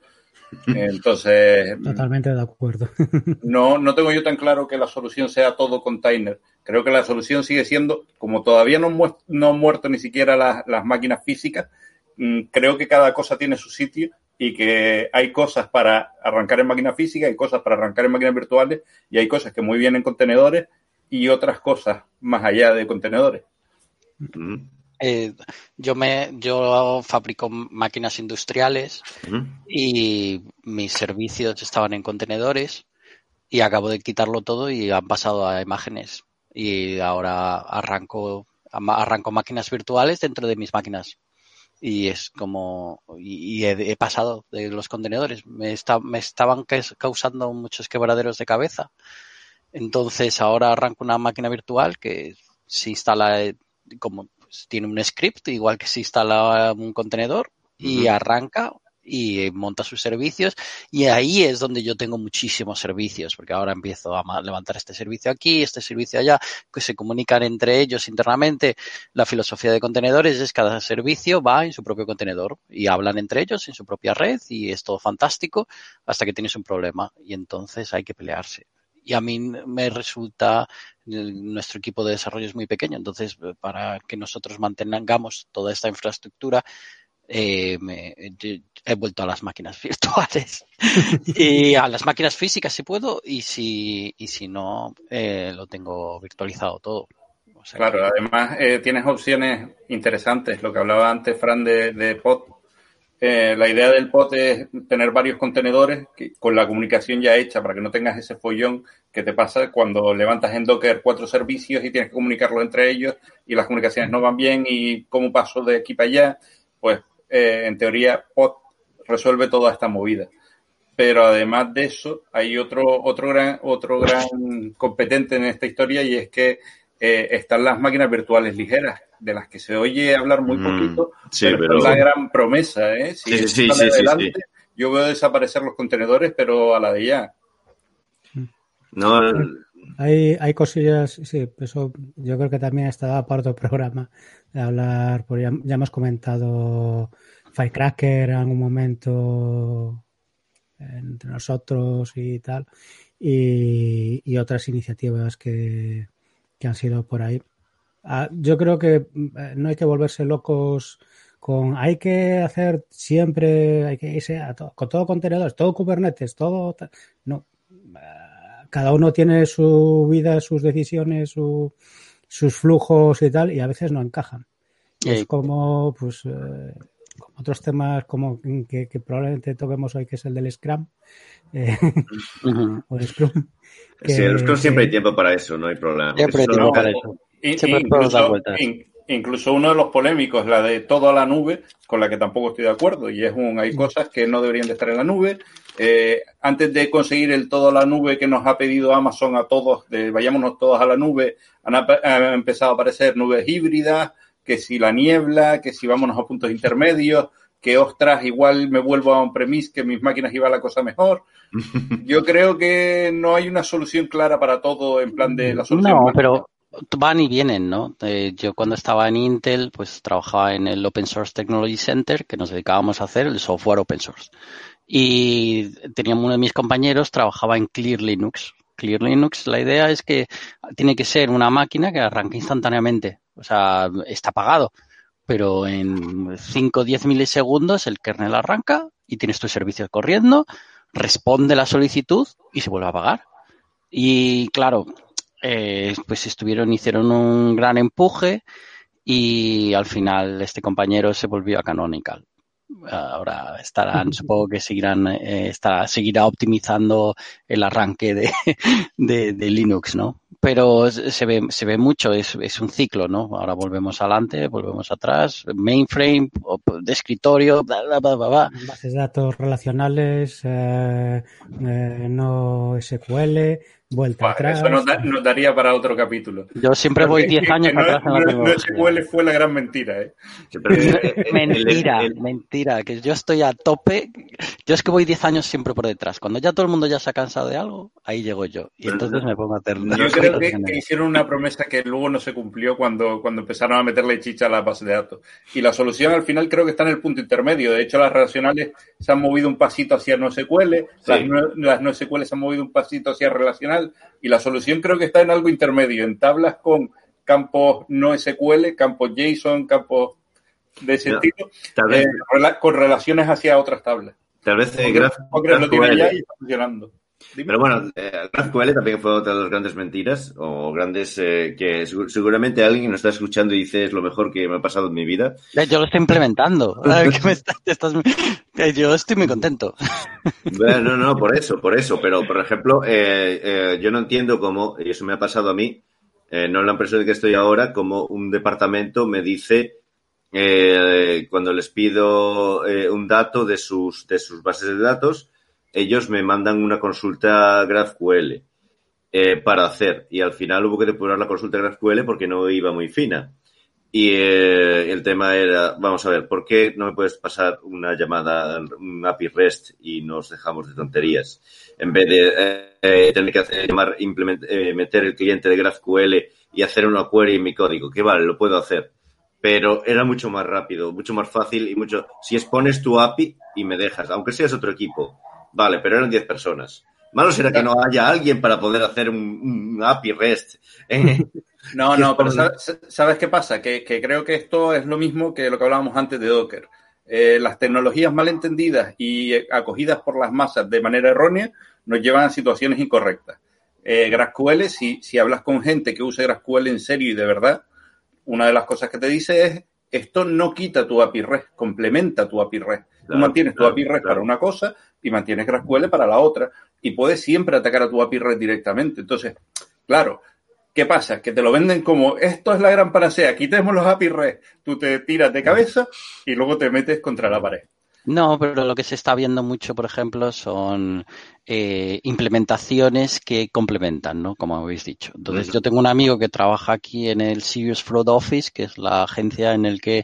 Entonces, Totalmente de acuerdo. no, no tengo yo tan claro que la solución sea todo container. Creo que la solución sigue siendo, como todavía no, no han muerto ni siquiera las, las máquinas físicas, mm, creo que cada cosa tiene su sitio y que hay cosas para arrancar en máquinas físicas, hay cosas para arrancar en máquinas virtuales y hay cosas que muy bien en contenedores y otras cosas más allá de contenedores. Mm, Eh, yo me yo fabrico máquinas industriales y mis servicios estaban en contenedores y acabo de quitarlo todo y han pasado a imágenes. Y ahora arranco arranco máquinas virtuales dentro de mis máquinas. Y es como y, y he, he pasado de los contenedores. Me está, me estaban causando muchos quebraderos de cabeza. Entonces ahora arranco una máquina virtual que se instala eh, como pues, tiene un script igual que se instala un contenedor y arranca y monta sus servicios y ahí es donde yo tengo muchísimos servicios porque ahora empiezo a levantar este servicio aquí, este servicio allá, que se comunican entre ellos internamente. La filosofía de contenedores es cada servicio va en su propio contenedor y hablan entre ellos en su propia red y es todo fantástico hasta que tienes un problema y entonces hay que pelearse. Y a mí me resulta, nuestro equipo de desarrollo es muy pequeño, entonces para que nosotros mantengamos toda esta infraestructura, eh, me- he vuelto a las máquinas virtuales y a las máquinas físicas si puedo y si, y si no, eh, lo tengo virtualizado todo. O sea Claro, que- además eh, tienes opciones interesantes. Lo que hablaba antes Fran de, de pod. Eh, la idea del pod es tener varios contenedores que- con la comunicación ya hecha para que no tengas ese follón que te pasa cuando levantas en Docker cuatro servicios y tienes que comunicarlos entre ellos y las comunicaciones no van bien y cómo paso de aquí para allá. Pues eh, en teoría pod resuelve toda esta movida. Pero además de eso, hay otro, otro gran, otro gran competente en esta historia y es que eh, están las máquinas virtuales ligeras, de las que se oye hablar muy Mm, poquito, sí, pero, pero- es la gran promesa, ¿eh? Si Sí, sí, adelante, Yo veo desaparecer los contenedores, pero a la de ya. No, el- Hay, hay cosillas, sí, eso yo creo que también está para otro programa de hablar, por ya, ya hemos comentado Firecracker en algún momento entre nosotros y tal, y, y otras iniciativas que, que han sido por ahí. Ah, yo creo que eh, no hay que volverse locos con hay que hacer siempre, hay que irse a todo, con todo contenedores, todo Kubernetes, todo no. Ah, Cada uno tiene su vida, sus decisiones, su- sus flujos y tal, y a veces no encajan. Es Eh, como, pues, eh, como otros temas como que, que probablemente toquemos hoy, que es el del Scrum, eh, ujú. o el Scrum. sí, que- en Scrum siempre hay tiempo para eso, no hay problema. Siempre hay tiempo no- para eso. Siempre incluso, vueltas. in- incluso uno de los polémicos, la de todo a la nube, con la que tampoco estoy de acuerdo, y es un, hay cosas que no deberían de estar en la nube. Eh, antes de conseguir el todo a la nube que nos ha pedido Amazon a todos, de vayámonos todos a la nube, han empezado a aparecer nubes híbridas, que si la niebla, que si vámonos a puntos intermedios, que ostras, igual me vuelvo a on-premise, que mis máquinas iba la cosa mejor. Yo creo que no hay una solución clara para todo en plan de la solución. No, pero van y vienen, ¿no? Eh, yo cuando estaba en Intel, pues trabajaba en el Open Source Technology Center, que nos dedicábamos a hacer el software open source. Y teníamos uno de mis compañeros, trabajaba en Clear Linux. Clear Linux, la idea es que tiene que ser una máquina que arranque instantáneamente. O sea, está apagado. Pero en 5 o 10 milisegundos el kernel arranca y tienes tu servicio corriendo, responde la solicitud y se vuelve a apagar. Y claro, eh, pues estuvieron, hicieron un gran empuje y al final este compañero se volvió a Canonical. Ahora estarán, supongo que seguirán, eh, seguirá optimizando el arranque de, de, Linux, ¿no? pero se ve, se ve mucho, es, es un ciclo, ¿no? Ahora volvemos adelante, volvemos atrás, mainframe, de escritorio, bla, bla, bla, bla, bla. Bases de datos relacionales, eh, eh, no SQL, vuelta Buah, atrás. Eso nos, da- nos daría para otro capítulo. Yo siempre voy Que- 10 que años no, atrás en la no- no tecnología. SQL fue la gran mentira, ¿eh? Mentira, mentira, que yo estoy a tope. Yo es que voy 10 años siempre por detrás. Cuando ya todo el mundo ya se ha cansado de algo, ahí llego yo. Y entonces no- me pongo a hacer. no Yo creo que, que hicieron una promesa que luego no se cumplió cuando, cuando empezaron a meterle chicha a la base de datos. Y la solución al final creo que está en el punto intermedio. De hecho, las relacionales se han movido un pasito hacia no SQL, las, Sí. no, las no SQL se han movido un pasito hacia Y la solución creo que está en algo intermedio, en tablas con campos no SQL, campos JSON, campos de ese No, tipo, eh, con relaciones hacia otras tablas. tal vez eh, Graph- porque lo tiene ya y está funcionando. Dime. Pero bueno, eh, GraphQL también fue otra de las grandes mentiras, o grandes eh, que segu- seguramente alguien que nos está escuchando y dice es lo mejor que me ha pasado en mi vida. Yo lo estoy implementando. Ay, que me estás- te estás- que Yo estoy muy contento. Bueno, no, no, por eso, por eso. Pero, por ejemplo, eh, eh, yo no entiendo cómo, y eso me ha pasado a mí, eh, no en la empresa en la que estoy ahora, como un departamento me dice, eh, cuando les pido eh, un dato de sus, de sus bases de datos, ellos me mandan una consulta GraphQL eh, para hacer. Y al final hubo que depurar la consulta GraphQL porque no iba muy fina. Y eh, el tema era, vamos a ver, ¿por qué no me puedes pasar una llamada, un API REST y nos dejamos de tonterías? En vez de eh, eh, tener que hacer, llamar, eh, meter el cliente de GraphQL y hacer una query en mi código, que vale, lo puedo hacer. Pero era mucho más rápido, mucho más fácil y mucho... Si expones tu API y me dejas, aunque seas otro equipo, vale, pero eran 10 personas. Malo será que no haya alguien para poder hacer un, un API REST. ¿eh? No, ¿Qué no, pero ¿sabes qué pasa? Que, que creo que esto es lo mismo que lo que hablábamos antes de Docker. Eh, las tecnologías mal entendidas y eh, acogidas por las masas de manera errónea nos llevan a situaciones incorrectas. Eh, GraphQL, si, si hablas con gente que use GraphQL en serio y de verdad, una de las cosas que te dice es, esto no quita tu API REST, complementa tu API REST. Tú mantienes claro, tu API REST claro. para una cosa y mantienes GraphQL para la otra. Y puedes siempre atacar a tu API REST directamente. Entonces, claro, ¿qué pasa? Que te lo venden como, esto es la gran panacea, quitemos los API REST. Tú te tiras de cabeza y luego te metes contra la pared. No, pero lo que se está viendo mucho, por ejemplo, son eh, implementaciones que complementan, ¿no? Como habéis dicho. Entonces, yo tengo un amigo que trabaja aquí en el Serious Fraud Office, que es la agencia en el que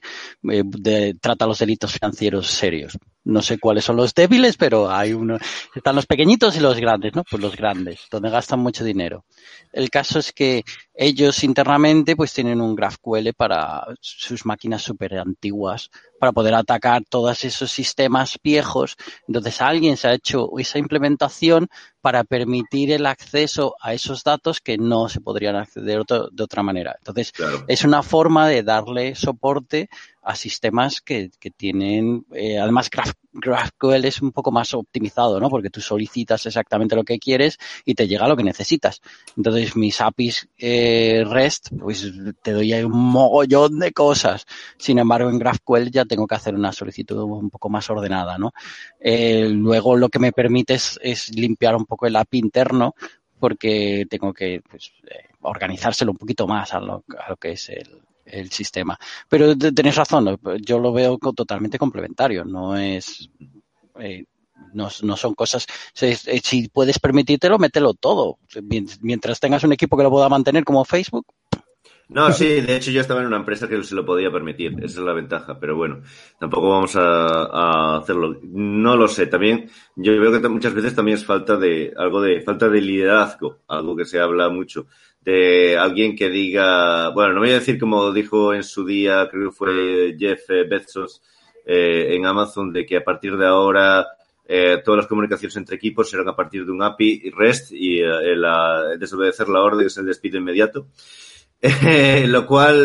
eh, de- trata los delitos financieros serios. No sé cuáles son los débiles, pero hay uno. Están los pequeñitos y los grandes, ¿no? Pues los grandes, donde gastan mucho dinero. El caso es que ellos internamente pues tienen un GraphQL para sus máquinas súper antiguas para poder atacar todos esos sistemas viejos. Entonces alguien se ha hecho esa implementación para permitir el acceso a esos datos que no se podrían acceder de otra manera. Entonces Claro. es una forma de darle soporte a sistemas que, que tienen, eh, además Graph- GraphQL es un poco más optimizado, ¿no? Porque tú solicitas exactamente lo que quieres y te llega lo que necesitas. Entonces mis APIs eh, REST, pues te doy ahí un mogollón de cosas. Sin embargo, en GraphQL ya tengo que hacer una solicitud un poco más ordenada, ¿no? Eh, luego lo que me permite es, es limpiar un poco el API interno porque tengo que pues, eh, organizárselo un poquito más a lo, a lo que es el, el sistema. Pero te- tenés razón, yo lo veo totalmente complementario, no es... eh, no, son cosas, si, eh, si puedes permitírtelo, mételo todo. Mien- Mientras tengas un equipo que lo pueda mantener como Facebook, No, sí, de hecho yo estaba en una empresa que se lo podía permitir, esa es la ventaja, pero bueno, tampoco vamos a, a hacerlo. No lo sé, también yo veo que muchas veces también es falta de algo de falta de liderazgo, algo que se habla mucho, de alguien que diga, bueno, no voy a decir como dijo en su día, creo que fue Jeff Bezos eh, en Amazon, de que a partir de ahora eh, todas las comunicaciones entre equipos serán a partir de un API REST y eh, desobedecer la orden es el despido inmediato. Lo cual,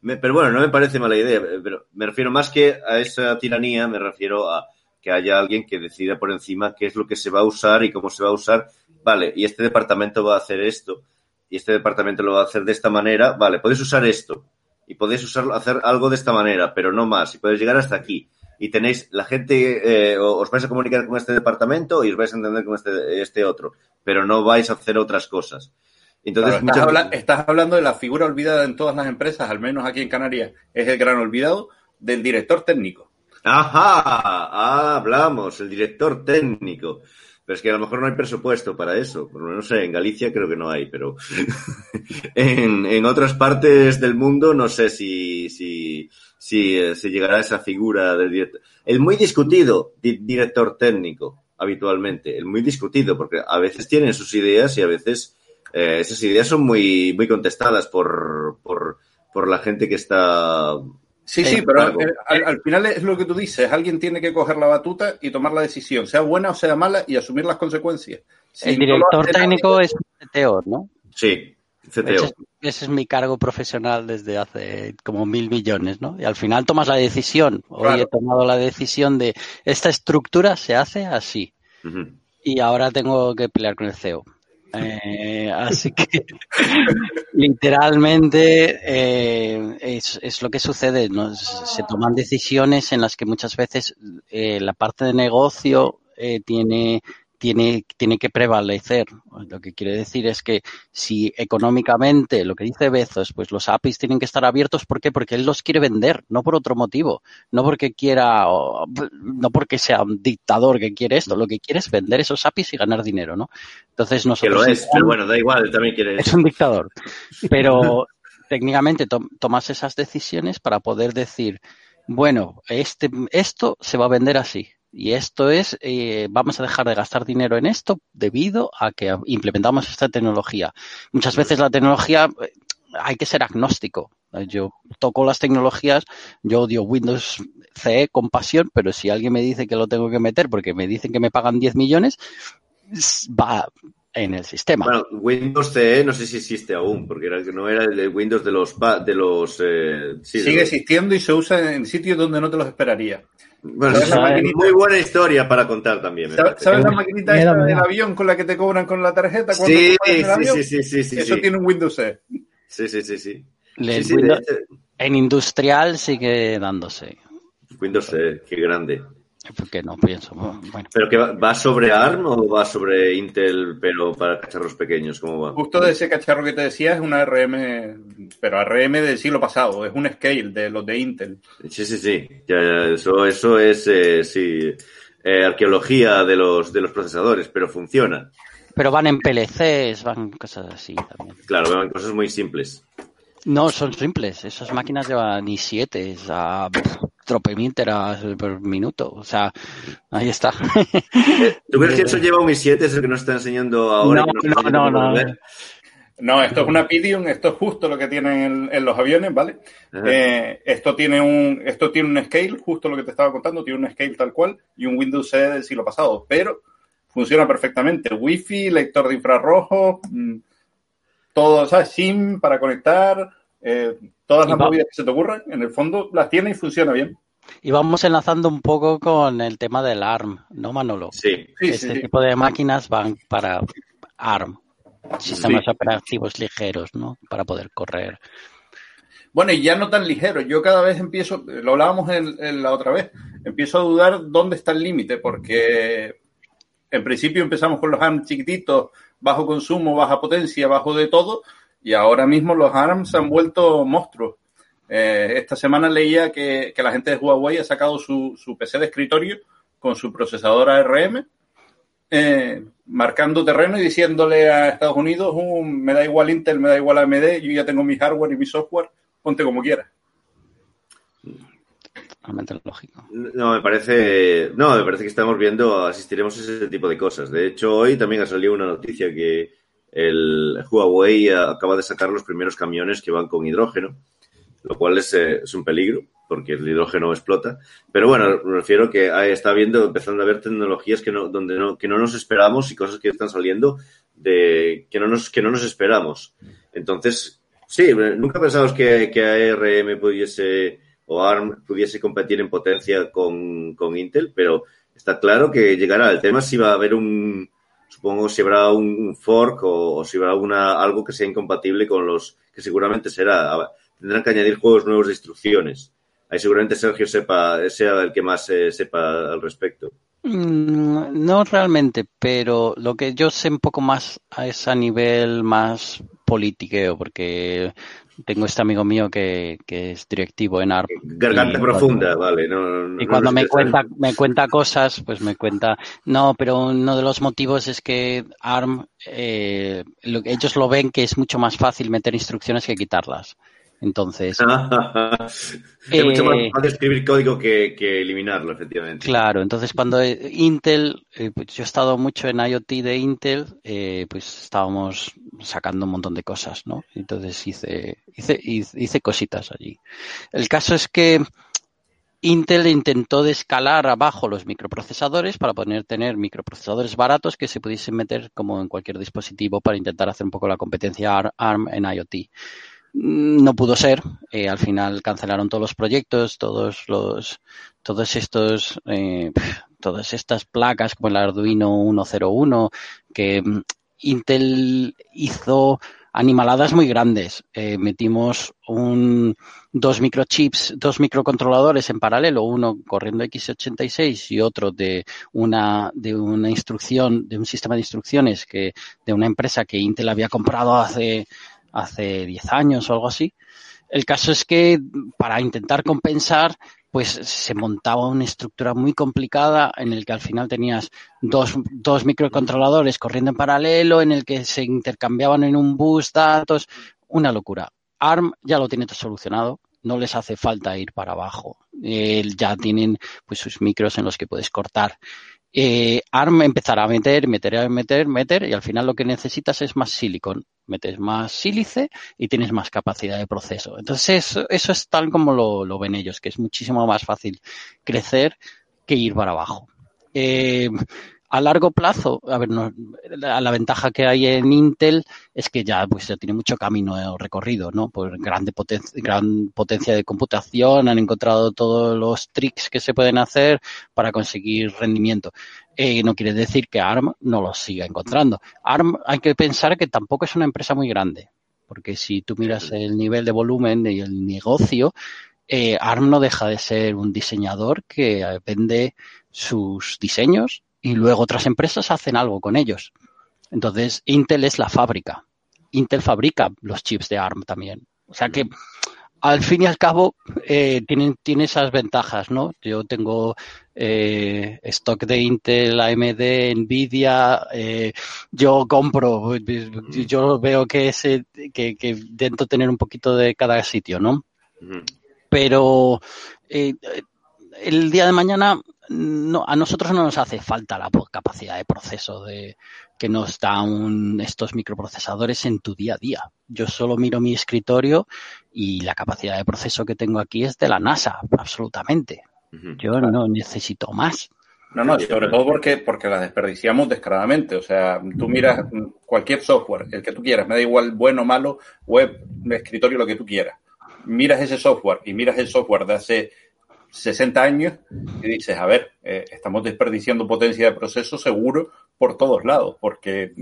me- pero bueno, no me parece mala idea, pero me refiero más que a esa tiranía, me refiero a que haya alguien que decida por encima qué es lo que se va a usar y cómo se va a usar. Vale, y este departamento va a hacer esto, y este departamento lo va a hacer de esta manera. Vale, puedes usar esto, y podéis usarlo, hacer algo de esta manera, pero no más, y podéis llegar hasta aquí. Y tenéis, la gente, eh, os vais a comunicar con este departamento y os vais a entender con este, este otro, pero no vais a hacer otras cosas. Entonces, Claro, muchas estás, habla- estás hablando de la figura olvidada en todas las empresas, al menos aquí en Canarias, es el gran olvidado del director técnico. Ajá, ah, hablamos, el director técnico. Pero es que a lo mejor no hay presupuesto para eso. Bueno, No sé, en Galicia creo que no hay, pero en, en otras partes del mundo no sé si, si, si eh, se llegará a esa figura del director. El muy discutido di- director técnico, habitualmente. El muy discutido, porque a veces tienen sus ideas y a veces eh, esas ideas son muy, muy contestadas por, por, por la gente que está Sí, sí, pero eh, al, al final es lo que tú dices, alguien tiene que coger la batuta y tomar la decisión, sea buena o sea mala, y asumir las consecuencias. Si El no director hace nadie- técnico es CTO, ¿no? Sí, CTO. Ese es, ese es mi cargo profesional desde hace como mil millones, ¿no? Y al final tomas la decisión. Hoy Claro. he tomado la decisión de esta estructura se hace así. Y ahora tengo que pelear con el CEO. Eh, así que literalmente eh, es, lo que sucede. ¿no? Se toman decisiones en las que muchas veces eh, la parte de negocio eh, tiene, tiene, tiene que prevalecer. Lo que quiere decir es que si económicamente, lo que dice Bezos, pues los APIs tienen que estar abiertos, ¿por qué? Porque él los quiere vender, no por otro motivo, no porque quiera, o- no porque sea un dictador que quiere esto, lo que quiere es vender esos APIs y ganar dinero, ¿no? Entonces Que nosotros lo es, pero bueno, da igual, él también quiere es un dictador. Pero técnicamente to- tomas esas decisiones para poder decir, bueno, este, esto se va a vender así. Y esto es, eh, vamos a dejar de gastar dinero en esto debido a que implementamos esta tecnología. Muchas veces la tecnología eh, hay que ser agnóstico. Yo toco las tecnologías, yo odio Windows CE con pasión, pero si alguien me dice que lo tengo que meter porque me dicen que me pagan 10 millones, va en el sistema. Bueno, Windows CE no sé si existe aún, porque era, no era el de Windows de los pa- de los eh, sí, de Sigue los- existiendo y se usa en sitios donde no te los esperaría. Bueno, ¿Sabes es una maquinita? muy buena historia para contar también. ¿Sabes, la maquinita esta del avión con la que te cobran con la tarjeta Sí, sí, sí, sí, sí, sí, Eso sí. tiene un Windows E. Sí, sí, sí, sí. Le- Sí, sí, Windows- de hecho, En industrial sigue dándose. Windows CE, qué grande. ¿Por qué no? Pienso. Bueno, ¿Pero que va, va sobre ARM o va sobre Intel, pero para cacharros pequeños? ¿Cómo va? Justo de ese cacharro que te decía es una RM, pero RM del siglo pasado, es un scale de los de Intel. Sí, sí, sí. Ya, ya, eso, eso es, eh, sí, eh, arqueología de los, de los procesadores, pero funciona. pero van en PLCs, van cosas así también. Claro, van cosas muy simples. No, son simples. Esas máquinas llevan i7 a tropemil teras por minuto. O sea, ahí está. ¿Tú crees que eso lleva un i7? Es el que nos está enseñando ahora. No, está no, no, no. ver? No, esto es una Pidgeon, esto es justo lo que tienen en, en los aviones, ¿vale? Eh, esto tiene un esto tiene un scale, justo lo que te estaba contando, tiene un scale tal cual y un Windows CE del siglo pasado, pero funciona perfectamente. Wi-Fi, lector de infrarrojo, mm, todo, ¿sabes? SIM para conectar, eh, todas las movidas que se te ocurran, en el fondo las tiene y funciona bien. Y vamos enlazando un poco con el tema del ARM, ¿no, Manolo? Sí. Sí, este sí, sí. tipo de máquinas van para ARM, sistemas Sí. operativos ligeros, ¿no? Para poder correr. Bueno, y ya no tan ligero. Yo cada vez empiezo, lo hablábamos en, en la otra vez, empiezo a dudar dónde está el límite, porque en principio empezamos con los ARM chiquititos, bajo consumo, baja potencia, bajo de todo, y ahora mismo los ARM se han vuelto monstruos. Eh, esta semana leía que, que la gente de Huawei ha sacado su, su PC de escritorio con su procesador ARM, eh, marcando terreno y diciéndole a Estados Unidos, un, me da igual Intel, me da igual AMD, yo ya tengo mi hardware y mi software, ponte como quieras. Totalmente lógico. No, me parece. No, me parece que estamos viendo, asistiremos a ese tipo de cosas. De hecho, hoy también ha salido una noticia que el Huawei acaba de sacar los primeros camiones que van con hidrógeno, lo cual es, eh, un peligro, porque el hidrógeno explota. Pero bueno, me refiero que está viendo, empezando a ver tecnologías que no, donde no, que no nos esperamos y cosas que están saliendo de que no nos, que no nos esperamos. Entonces, sí, nunca pensamos que, que ARM pudiese o ARM pudiese competir en potencia con, con Intel, pero está claro que llegará. El tema si va a haber un, supongo si habrá un, fork o, o si habrá una, algo que sea incompatible con los, que seguramente será. tendrán que añadir juegos nuevos de instrucciones. Ahí seguramente Sergio sepa, sea el que más eh, sepa al respecto. Mm, No realmente, pero lo que yo sé un poco más es a nivel más politiqueo, porque tengo este amigo mío que, que es directivo en ARP. Garganta y profunda, vale. No, no- Y no cuando me cuenta, me cuenta cosas, pues me cuenta, no, pero uno de los motivos es que ARM, eh, lo- ellos lo ven que es mucho más fácil meter instrucciones que quitarlas. Entonces, es mucho más Eh, fácil escribir código que, que eliminarlo, efectivamente. Claro, entonces cuando eh, Intel, eh, pues yo he estado mucho en IoT de Intel, eh, pues estábamos sacando un montón de cosas, ¿no? Entonces hice, hice, hice, cositas allí. El caso es que Intel intentó descalar abajo los microprocesadores para poder tener microprocesadores baratos que se pudiesen meter como en cualquier dispositivo para intentar hacer un poco la competencia AR- ARM en IoT. Mm, No pudo ser. eh, al final cancelaron todos los proyectos, todos los, todos estos, eh, todas estas placas como el Arduino 101 que mm, Intel hizo animaladas muy grandes. Eh, metimos un, dos microchips, dos microcontroladores en paralelo, uno corriendo x86 y otro de una, de una instrucción, de un sistema de instrucciones que, de una empresa que Intel había comprado hace, hace 10 años o algo así. El caso es que para intentar compensar, pues se montaba una estructura muy complicada en el que al final tenías dos, dos microcontroladores corriendo en paralelo, en el que se intercambiaban en un bus datos, una locura. ARM ya lo tiene todo solucionado, no les hace falta ir para abajo. Eh, ya tienen pues sus micros en los que puedes cortar. Eh, ARM empezará a meter, meter, meter, meter, y al final lo que necesitas es más silicon. Metes más sílice y tienes más capacidad de proceso. Entonces, eso, es tal como lo, lo ven ellos, que es muchísimo más fácil crecer que ir para abajo. Eh, a largo plazo, a ver, no, la, la, ventaja que hay en Intel es que ya, pues, ya tiene mucho camino recorrido, ¿no? Por grande poten gran potencia de computación, han encontrado todos los tricks que se pueden hacer para conseguir rendimiento. Eh, no quiere decir que ARM no los siga encontrando. ARM hay que pensar que tampoco es una empresa muy grande, porque si tú miras el nivel de volumen y el negocio, eh, ARM no deja de ser un diseñador que vende sus diseños y luego otras empresas hacen algo con ellos. Entonces, Intel es la fábrica. Intel fabrica los chips de ARM también. O sea que, al fin y al cabo, eh, tienen, tiene esas ventajas, ¿no? Yo tengo eh, stock de Intel, AMD, Nvidia, eh, yo compro, yo veo que, ese, que, que intento tener un poquito de cada sitio, ¿no? Pero eh, el día de mañana no, a nosotros no nos hace falta la capacidad de proceso de que nos dan estos microprocesadores en tu día a día. Yo solo miro mi escritorio y la capacidad de proceso que tengo aquí es de la NASA, absolutamente. Yo no necesito más. No, no, sobre todo porque, porque la desperdiciamos descaradamente. O sea, tú miras cualquier software, el que tú quieras, me da igual bueno, malo, web, escritorio, lo que tú quieras. Miras ese software y miras el software de hace 60 años y dices, a ver, eh, estamos desperdiciando potencia de proceso seguro por todos lados, porque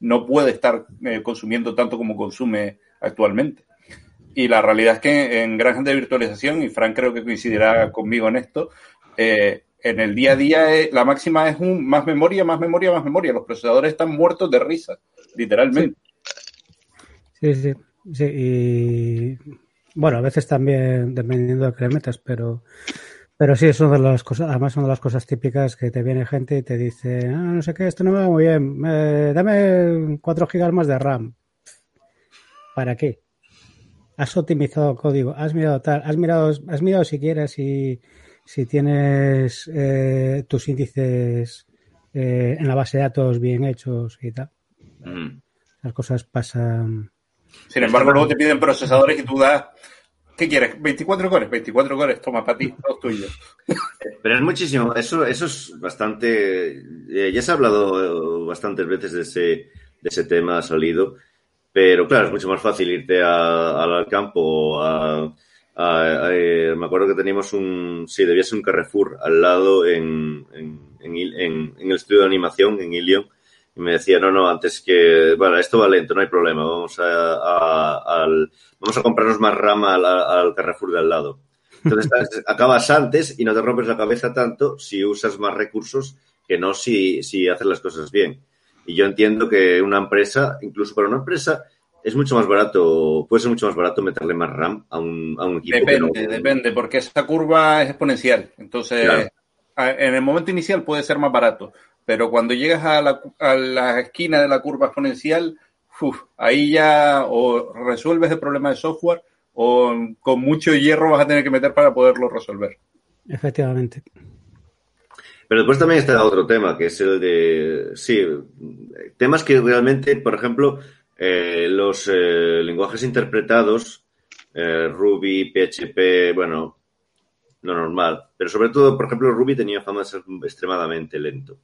no puede estar eh, consumiendo tanto como consume actualmente. Y la realidad es que en granjas de virtualización, y Frank creo que coincidirá conmigo en esto, eh, en el día a día la máxima es un más memoria, más memoria, más memoria. Los procesadores están muertos de risa, literalmente. Sí, sí, sí. Bueno, a veces también dependiendo de que le metas, pero, pero sí, es una de las cosas, además una de las cosas típicas que te viene gente y te dice, ah, no sé qué, esto no me va muy bien, eh, dame 4 gigas más de RAM. ¿Para qué? Has optimizado código, has mirado tal, has mirado, has mirado si quieres si, si tienes eh, tus índices eh, en la base de datos bien hechos y tal. Mm. Las cosas pasan. Sin embargo, luego te piden procesadores y tú das. ¿Qué quieres? ¿24 cores? 24 cores, toma para ti, todos tuyos. Pero es muchísimo, eso, eso es bastante. Eh, ya se ha hablado bastantes veces de ese, de ese tema, ha salido. Pero claro, es mucho más fácil irte a, al campo. A, a, a, eh, me acuerdo que teníamos un. Sí, debía ser un Carrefour al lado en, en, en, en el estudio de animación, en Ilion y me decía, no, no, antes que, bueno, esto va lento, no hay problema, vamos a, a- al, vamos a comprarnos más rama al, al Carrefour de al lado. Entonces acabas antes y no te rompes la cabeza tanto si usas más recursos que no si, si haces las cosas bien. Y yo entiendo que una empresa, incluso para una empresa, es mucho más barato, puede ser mucho más barato meterle más RAM a un, a un equipo. que Depende, no- depende, porque esa curva es exponencial. Entonces, Claro. en el momento inicial puede ser más barato, pero cuando llegas a la, a la esquina de la curva exponencial, uf, ahí ya o resuelves el problema de software o con mucho hierro vas a tener que meter para poderlo resolver. Efectivamente. Pero después también está otro tema, que es el de, sí, temas que realmente, por ejemplo, eh, los eh, lenguajes interpretados, eh, Ruby, PHP, bueno, lo normal, pero sobre todo, por ejemplo, Ruby tenía fama de ser extremadamente lento.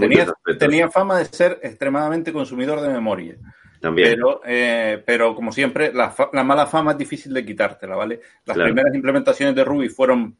Tenía, tenía fama de ser extremadamente consumidor de memoria. también. Pero, eh, pero como siempre, la, la mala fama es difícil de quitártela, ¿vale? Las Claro. primeras implementaciones de Ruby fueron,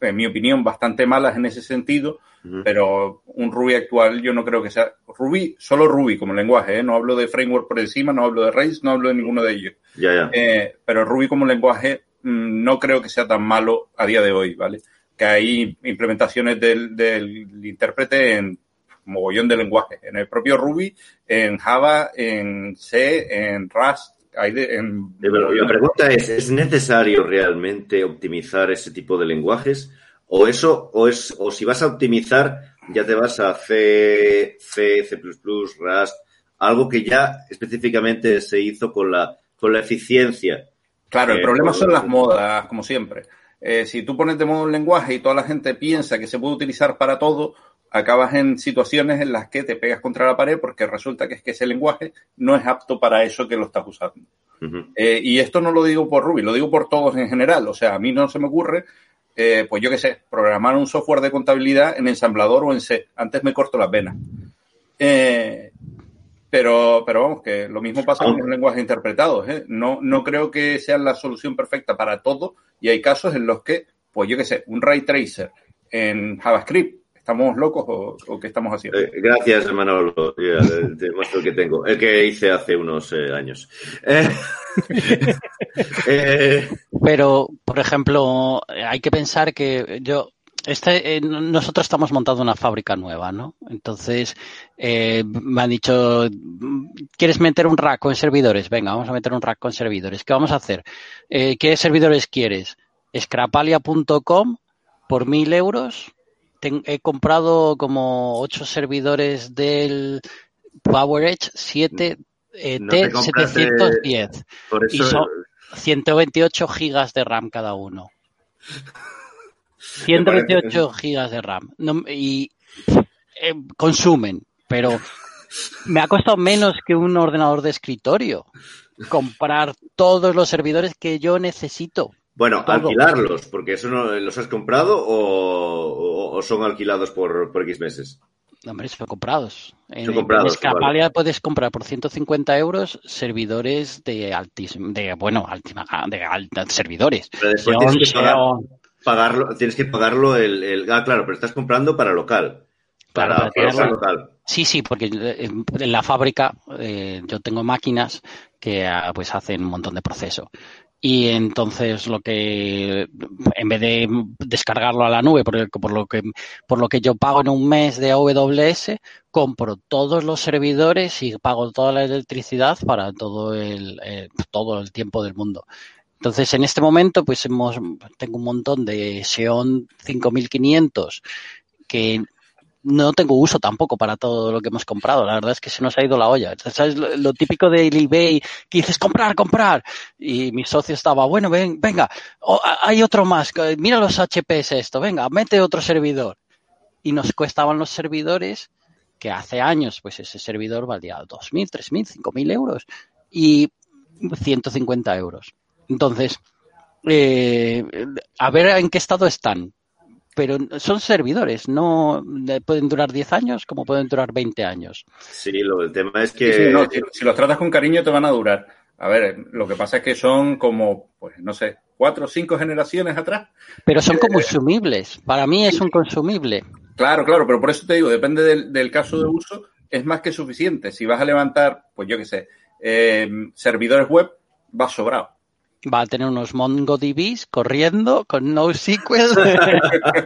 en mi opinión, bastante malas en ese sentido, pero un Ruby actual yo no creo que sea Ruby, solo Ruby como lenguaje, ¿eh? no hablo de framework por encima, no hablo de Rails, no hablo de ninguno de ellos. Ya, ya. Eh, pero Ruby como lenguaje mm, no creo que sea tan malo a día de hoy, ¿vale? Que hay implementaciones del, del intérprete en mogollón de lenguajes, en el propio Ruby, en Java, en C, en Rust, hay de- en pero la pregunta es, ¿es necesario realmente optimizar ese tipo de lenguajes? O eso, o es, o si vas a optimizar, ya te vas a C, C, C++, Rust, algo que ya específicamente se hizo con la, con la eficiencia. Claro, el Eh, problema son las modas, como siempre. Eh, si tú pones de moda un lenguaje y toda la gente piensa que se puede utilizar para todo, acabas en situaciones en las que te pegas contra la pared porque resulta que es que ese lenguaje no es apto para eso que lo estás usando. Eh, y esto no lo digo por Ruby, lo digo por todos en general. O sea, a mí no se me ocurre, eh, pues yo qué sé, programar un software de contabilidad en ensamblador o en C. Antes me corto las venas. Eh, pero, pero vamos, que lo mismo pasa con los lenguajes interpretados. ¿eh? No, no creo que sean la solución perfecta para todo. Y hay casos en los que, pues yo qué sé, un ray tracer en JavaScript, ¿estamos locos o, o qué estamos haciendo? Eh, gracias, Manolo. Ya, te- te muestro el que tengo. El que hice hace unos eh, años. Eh, eh, Pero, por ejemplo, hay que pensar que yo, este, eh, nosotros estamos montando una fábrica nueva, ¿no? Entonces, eh, me han dicho, ¿quieres meter un rack con servidores? Venga, vamos a meter un rack con servidores. ¿Qué vamos a hacer? Eh, ¿Qué servidores quieres? Scrapalia.com por mil euros. Ten- he comprado como ocho servidores del PowerEdge 7 eh, No te compraste- T710 por y eso, son 128 gigas de RAM cada uno. 128 gigas de RAM. No- y eh, consumen, pero me ha costado menos que un ordenador de escritorio comprar todos los servidores que yo necesito. bueno, todo. alquilarlos, porque eso no los has comprado o, o- o son alquilados por, por X meses. Hombre, son comprados. En, Son comprados, en Scapalia puedes comprar por 150 euros servidores de altísimo, de bueno, altísima, de alta servidores. Pero después Xeon, tienes que pagar, Xeon, pagarlo, tienes que pagarlo el, el- ah, claro, pero estás comprando para local. Claro, Para, para para local. Sí, sí, porque en la fábrica eh, yo tengo máquinas que ah, pues hacen un montón de proceso. Y entonces lo que, en vez de descargarlo a la nube, por, el- por lo que, por lo que yo pago en un mes de AWS, compro todos los servidores y pago toda la electricidad para todo el, eh, todo el tiempo del mundo. Entonces, en este momento, pues hemos, tengo un montón de Xeon 5500 que no tengo uso tampoco para todo lo que hemos comprado. La verdad es que se nos ha ido la olla. ¿Sabes? Lo, típico del eBay que dices comprar, comprar. Y mi socio estaba, bueno, ven, venga, oh, hay otro más. Mira los HPs esto, venga, mete otro servidor. Y nos costaban los servidores que hace años, pues ese servidor valía 2.000, 3.000, 5.000 euros y 150 euros. Entonces, eh, a ver en qué estado están pero son servidores, no pueden durar 10 años como pueden durar 20 años. Sí, lo, el tema es que... Sí, sí, no, si, si, los tratas con cariño te van a durar. A ver, lo que pasa es que son como, pues no sé, cuatro o cinco generaciones atrás. Pero son consumibles. Para mí es un consumible. Claro, claro, pero por eso te digo, depende del, del caso de uso, es más que suficiente. Si vas a levantar, pues yo qué sé, eh, servidores web, va sobrado. Va a tener unos MongoDBs corriendo con NoSQL,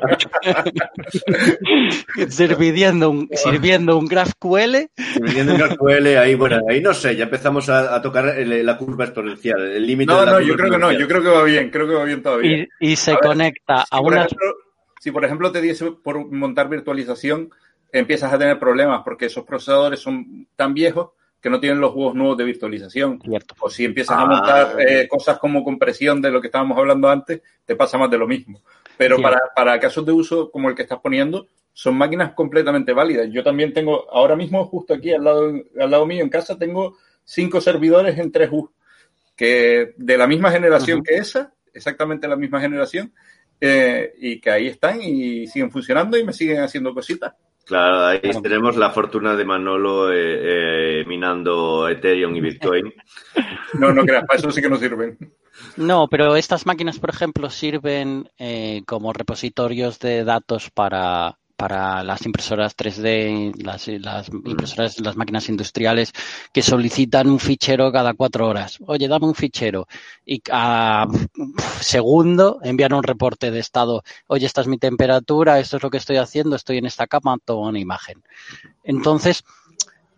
sirviendo, un, sirviendo un GraphQL. Dividiendo en GraphQL, ahí, bueno, ahí no sé, ya empezamos a, a tocar el- la curva exponencial, el límite No, de la no, curva yo creo que no, yo creo que va bien, creo que va bien todavía. Y, y se A ver, conecta Si a por, una... ejemplo, si por ejemplo te diese por montar virtualización, empiezas a tener problemas porque esos procesadores son tan viejos que no tienen los juegos nuevos de virtualización. Cierto. O si empiezas Ah. a montar eh, cosas como compresión de lo que estábamos hablando antes, te pasa más de lo mismo. Pero para, para casos de uso como el que estás poniendo, son máquinas completamente válidas. Yo también tengo, ahora mismo, justo aquí al lado, al lado mío en casa, tengo cinco servidores en 3U, que de la misma generación que esa, exactamente la misma generación, eh, y que ahí están y siguen funcionando y me siguen haciendo cositas. Claro, ahí Claro. tenemos la fortuna de Manolo eh, eh, minando Ethereum y Bitcoin. No, no creas, para eso sí que no sirven. No, pero estas máquinas, por ejemplo, sirven eh, como repositorios de datos para, para las impresoras 3D, las, las impresoras, las máquinas industriales que solicitan un fichero cada cuatro horas. Oye, dame un fichero. Y cada segundo envían un reporte de estado. Oye, esta es mi temperatura, esto es lo que estoy haciendo, estoy en esta cama, toma una imagen. Entonces,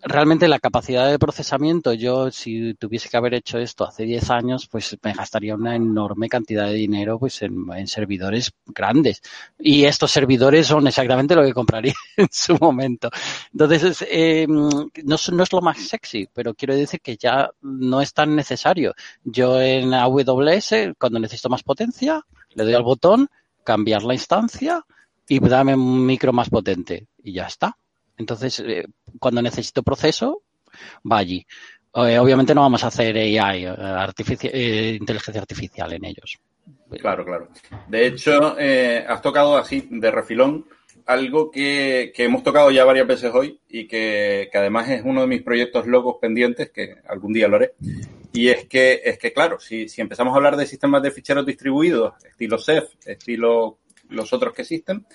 realmente la capacidad de procesamiento, yo si tuviese que haber hecho esto hace 10 años, pues me gastaría una enorme cantidad de dinero pues en, en servidores grandes. Y estos servidores son exactamente lo que compraría en su momento. Entonces, es, eh, no, no es lo más sexy, pero quiero decir que ya no es tan necesario. Yo en AWS, cuando necesito más potencia, le doy al botón, cambiar la instancia y dame un micro más potente. Y ya está. Entonces, eh, cuando necesito proceso, va allí. Eh, obviamente no vamos a hacer AI, eh, eh, inteligencia artificial en ellos. Claro, claro. De hecho, has tocado así de refilón algo que, que hemos tocado ya varias veces hoy y que, que además es uno de mis proyectos locos pendientes, que algún día lo haré. Y es que, es que claro, si, si empezamos a hablar de sistemas de ficheros distribuidos, estilo Ceph, estilo los otros que existen,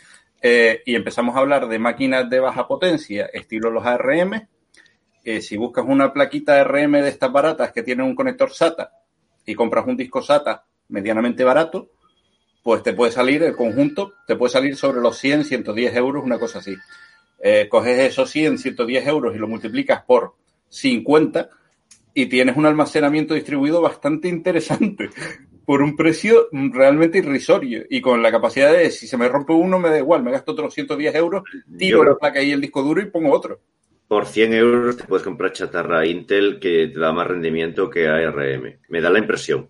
eh, y empezamos a hablar de máquinas de baja potencia, estilo los ARM, eh, si buscas una plaquita ARM de estas baratas que tienen un conector SATA y compras un disco SATA medianamente barato, pues te puede salir el conjunto, te puede salir sobre los 100, 110 euros, una cosa así. Eh, coges esos 100, 110 euros y lo multiplicas por 50 y tienes un almacenamiento distribuido bastante interesante por un precio realmente irrisorio y con la capacidad de si se me rompe uno me da igual, me gasto otros 110 euros, tiro la placa y el disco duro y pongo otro. Por 100 euros te puedes comprar chatarra Intel que te da más rendimiento que ARM. Me da la impresión.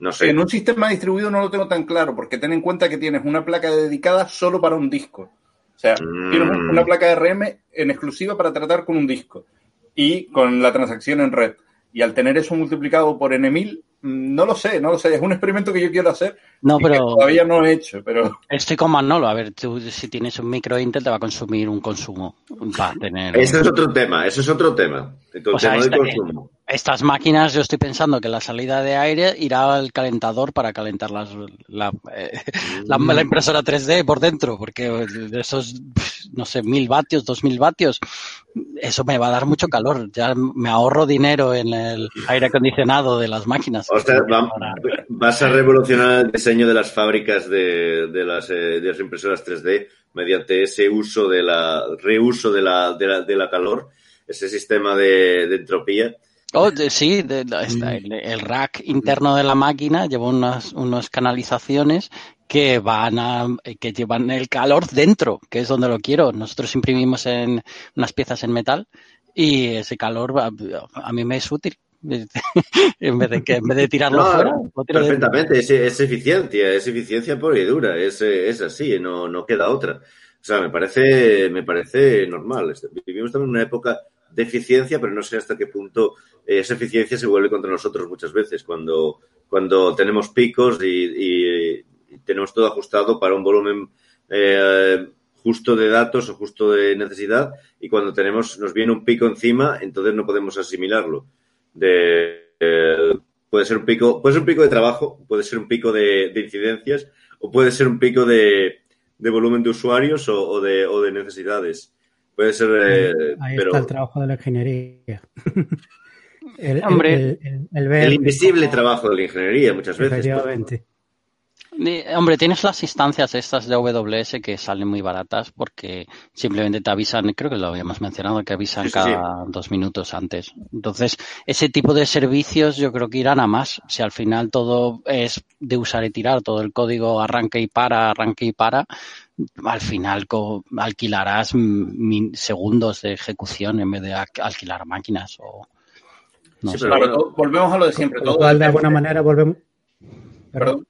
No sé. En un sistema distribuido no lo tengo tan claro, porque ten en cuenta que tienes una placa dedicada solo para un disco. O sea, Mm. tienes un- una placa de RM en exclusiva para tratar con un disco y con la transacción en red. Y al tener eso multiplicado por N1000, mm, no lo sé, no lo sé. Es un experimento que yo quiero hacer No, y que pero todavía no he hecho, pero estoy con Manolo. A ver, tú si tienes un micro Intel te va a consumir un consumo. Va a tener... Ese es otro tema, ese es otro tema. El O tema consumo. Estas máquinas, yo estoy pensando que la salida de aire irá al calentador para calentar las, la, eh, la, la impresora 3D por dentro, porque de esos, pf, no sé, mil vatios, dos mil vatios, eso me va a dar mucho calor. Ya me ahorro dinero en el aire acondicionado de las máquinas. O sea, va- vas a revolucionar el diseño de las fábricas de, de las, eh, de las impresoras 3D mediante ese uso de la reuso de la, de la, de la calor, ese sistema de, de entropía. Oh, de- sí, de- de- está el, el rack interno de la máquina lleva unas, unas canalizaciones que van a, que llevan el calor dentro, que es donde lo quiero. Nosotros imprimimos en unas piezas en metal y ese calor a, a mí me es útil. en vez de que en vez de tirarlo No, fuera, lo tiro dentro. Perfectamente, es, es eficiencia, es eficiencia pura y dura, es, es así, no, no queda otra. O sea, me parece, me parece normal. Este, Vivimos también en una época de eficiencia, pero no sé hasta qué punto eh, esa eficiencia se vuelve contra nosotros muchas veces, cuando, cuando tenemos picos y, tenemos todo ajustado para un volumen eh, justo de datos o justo de necesidad, y cuando tenemos, nos viene un pico encima, entonces no podemos asimilarlo. De, eh, puede ser un pico, puede ser un pico de trabajo, puede ser un pico de, de incidencias, o puede ser un pico de, volumen de usuarios o de, o de necesidades. Puede ser, eh, Ahí pero está el trabajo de la ingeniería. El, Hombre, el- el- el ver el invisible trabajo de la ingeniería muchas veces. Efectivamente. Hombre, tienes las instancias estas de AWS que salen muy baratas porque simplemente te avisan, creo que lo habíamos mencionado, que avisan Sí, sí, cada dos minutos antes. Entonces, ese tipo de servicios yo creo que irán a más. Si al final todo es de usar y tirar, todo el código arranca y para, arranca y para, al final co- alquilarás segundos de ejecución en vez de al- alquilar máquinas o no Sí, sé. pero Claro, bueno. todo- volvemos a lo de siempre. Todo de alguna manera, volvemos. Perdón.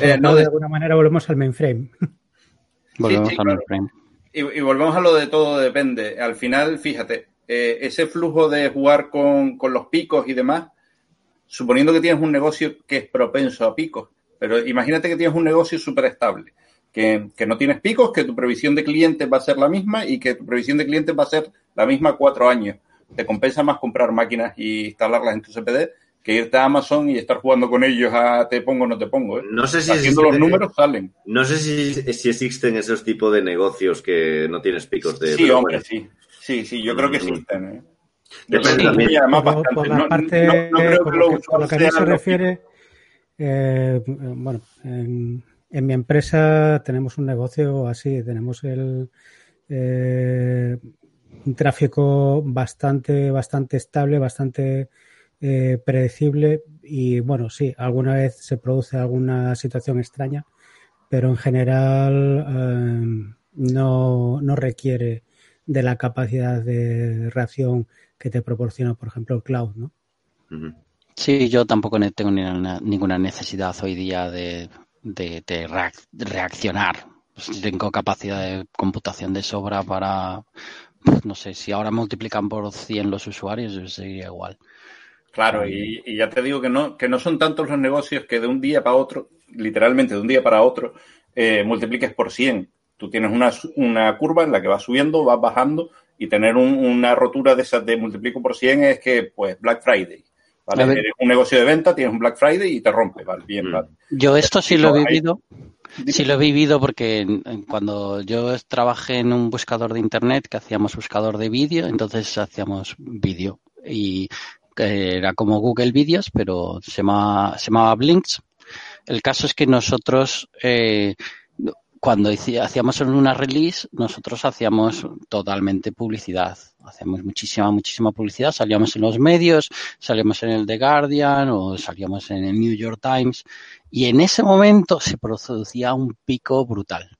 Eh, no, de- de alguna manera volvemos al mainframe. Volvemos sí, al claro. mainframe. Y, y volvemos a lo de todo depende. Al final, fíjate, eh, ese flujo de jugar con, con los picos y demás, suponiendo que tienes un negocio que es propenso a picos, pero imagínate que tienes un negocio súper estable, que, que no tienes picos, que tu previsión de clientes va a ser la misma y que tu previsión de clientes va a ser la misma cuatro años. Te compensa más comprar máquinas y instalarlas en tu CPD que irte a Amazon y estar jugando con ellos a te pongo o no te pongo. ¿eh? No sé si Haciendo existe- los números salen. No sé si, si existen esos tipos de negocios que no tienes picos de. Sí, hombre, bueno. sí. Sí, sí, yo creo que existen. ¿eh? Depende Sí, también. además Por, bastante. por la No- parte, no- no creo por que lo que, por lo que a mí se refiere, eh, bueno, en, en mi empresa tenemos un negocio así, tenemos el eh, un tráfico bastante, bastante estable, bastante eh, predecible y bueno, sí, alguna vez se produce alguna situación extraña, pero en general eh, no, no requiere de la capacidad de reacción que te proporciona, por ejemplo, el cloud, ¿no? Sí, yo tampoco ne- tengo ninguna, ninguna necesidad hoy día de, de- de reac- de reaccionar. Pues tengo capacidad de computación de sobra para, pues, no sé, si ahora multiplican por 100 los usuarios, yo seguiría igual. Claro, y, y ya te digo que no, que no son tantos los negocios que de un día para otro, literalmente de un día para otro, eh, multipliques por 100. Tú tienes una, una curva en la que vas subiendo, vas bajando y tener un- una rotura de esas de multiplico por 100 es que, pues, Black Friday. ¿vale? Eres un negocio de venta, tienes un Black Friday y te rompe, ¿vale? Bien, Mm. vale. Yo esto sí lo he vivido. Sí lo he vivido porque cuando yo trabajé en un buscador de internet que hacíamos buscador de vídeo, entonces hacíamos vídeo y que era como Google Videos, pero se llamaba, se llamaba Blinks. El caso es que nosotros eh, cuando hacíamos una release, nosotros hacíamos totalmente publicidad. Hacíamos muchísima, muchísima publicidad. Salíamos en los medios, salíamos en el The Guardian o salíamos en el New York Times. Y en ese momento se producía un pico brutal.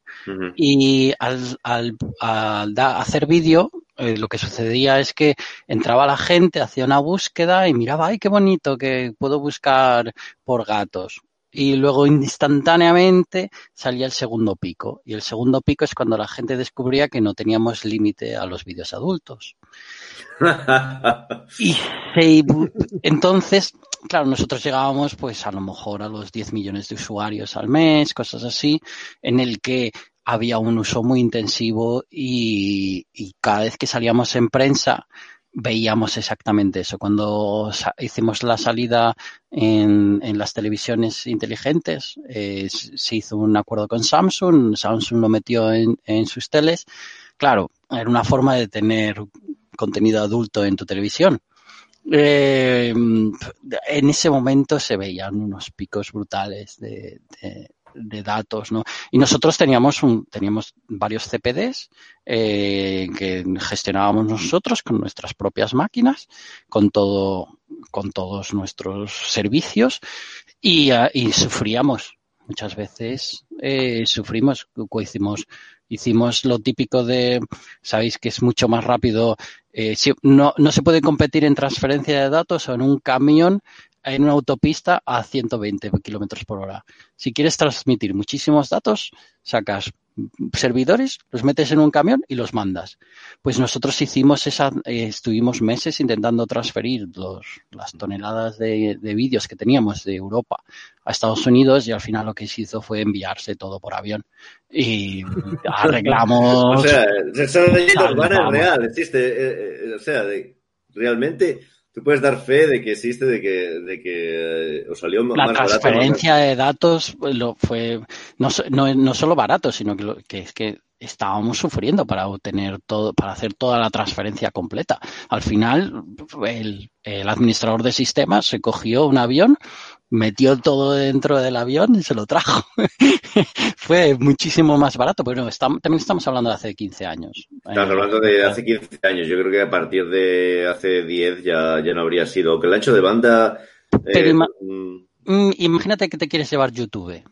Y al, al, al da- hacer vídeo, eh, lo que sucedía es que entraba la gente, hacía una búsqueda y miraba, ay, qué bonito que puedo buscar por gatos. Y luego instantáneamente salía el segundo pico. Y el segundo pico es cuando la gente descubría que no teníamos límite a los vídeos adultos. Y se- entonces, claro, nosotros llegábamos pues a lo mejor a los 10 millones de usuarios al mes, cosas así, en el que había un uso muy intensivo y, cada vez que salíamos en prensa veíamos exactamente eso. Cuando hicimos la salida en, las televisiones inteligentes, eh, se hizo un acuerdo con Samsung, Samsung lo metió en, sus teles. Claro, era una forma de tener contenido adulto en tu televisión. Eh, en ese momento se veían unos picos brutales de- de datos, ¿no? Y nosotros teníamos un, teníamos varios CPDs eh, que gestionábamos nosotros con nuestras propias máquinas, con todo, con todos nuestros servicios y, ah, y sufríamos. Muchas veces eh, sufrimos, hicimos, hicimos lo típico de, sabéis que es mucho más rápido, eh, si- no, no se puede competir en transferencia de datos o en un camión en una autopista a 120 kilómetros por hora. Si quieres transmitir muchísimos datos, sacas servidores, los metes en un camión y los mandas. Pues nosotros hicimos esa, eh, estuvimos meses intentando transferir los, las toneladas de, de vídeos que teníamos de Europa a Estados Unidos y al final lo que se hizo fue enviarse todo por avión. Y arreglamos. O sea, esa leyenda Salvamos. urbana es real, existe. eh, eh, o sea, de- realmente tú puedes dar fe de que existe, de que, de que eh, os salió la más barato. transferencia de datos pues, lo fue no, no, no solo barato, sino que, lo- que es que estábamos sufriendo para obtener todo, para hacer toda la transferencia completa. Al final, el, el administrador de sistemas se cogió un avión, metió todo dentro del avión y se lo trajo. Fue muchísimo más barato, pero no, estamos- también estamos hablando de hace 15 años. Estamos hablando de hace 15 años. Yo creo que a partir de hace 10 ya, ya no habría sido. Aunque el ancho de banda. eh, Pero ima- mm, mm, imagínate que te quieres llevar YouTube.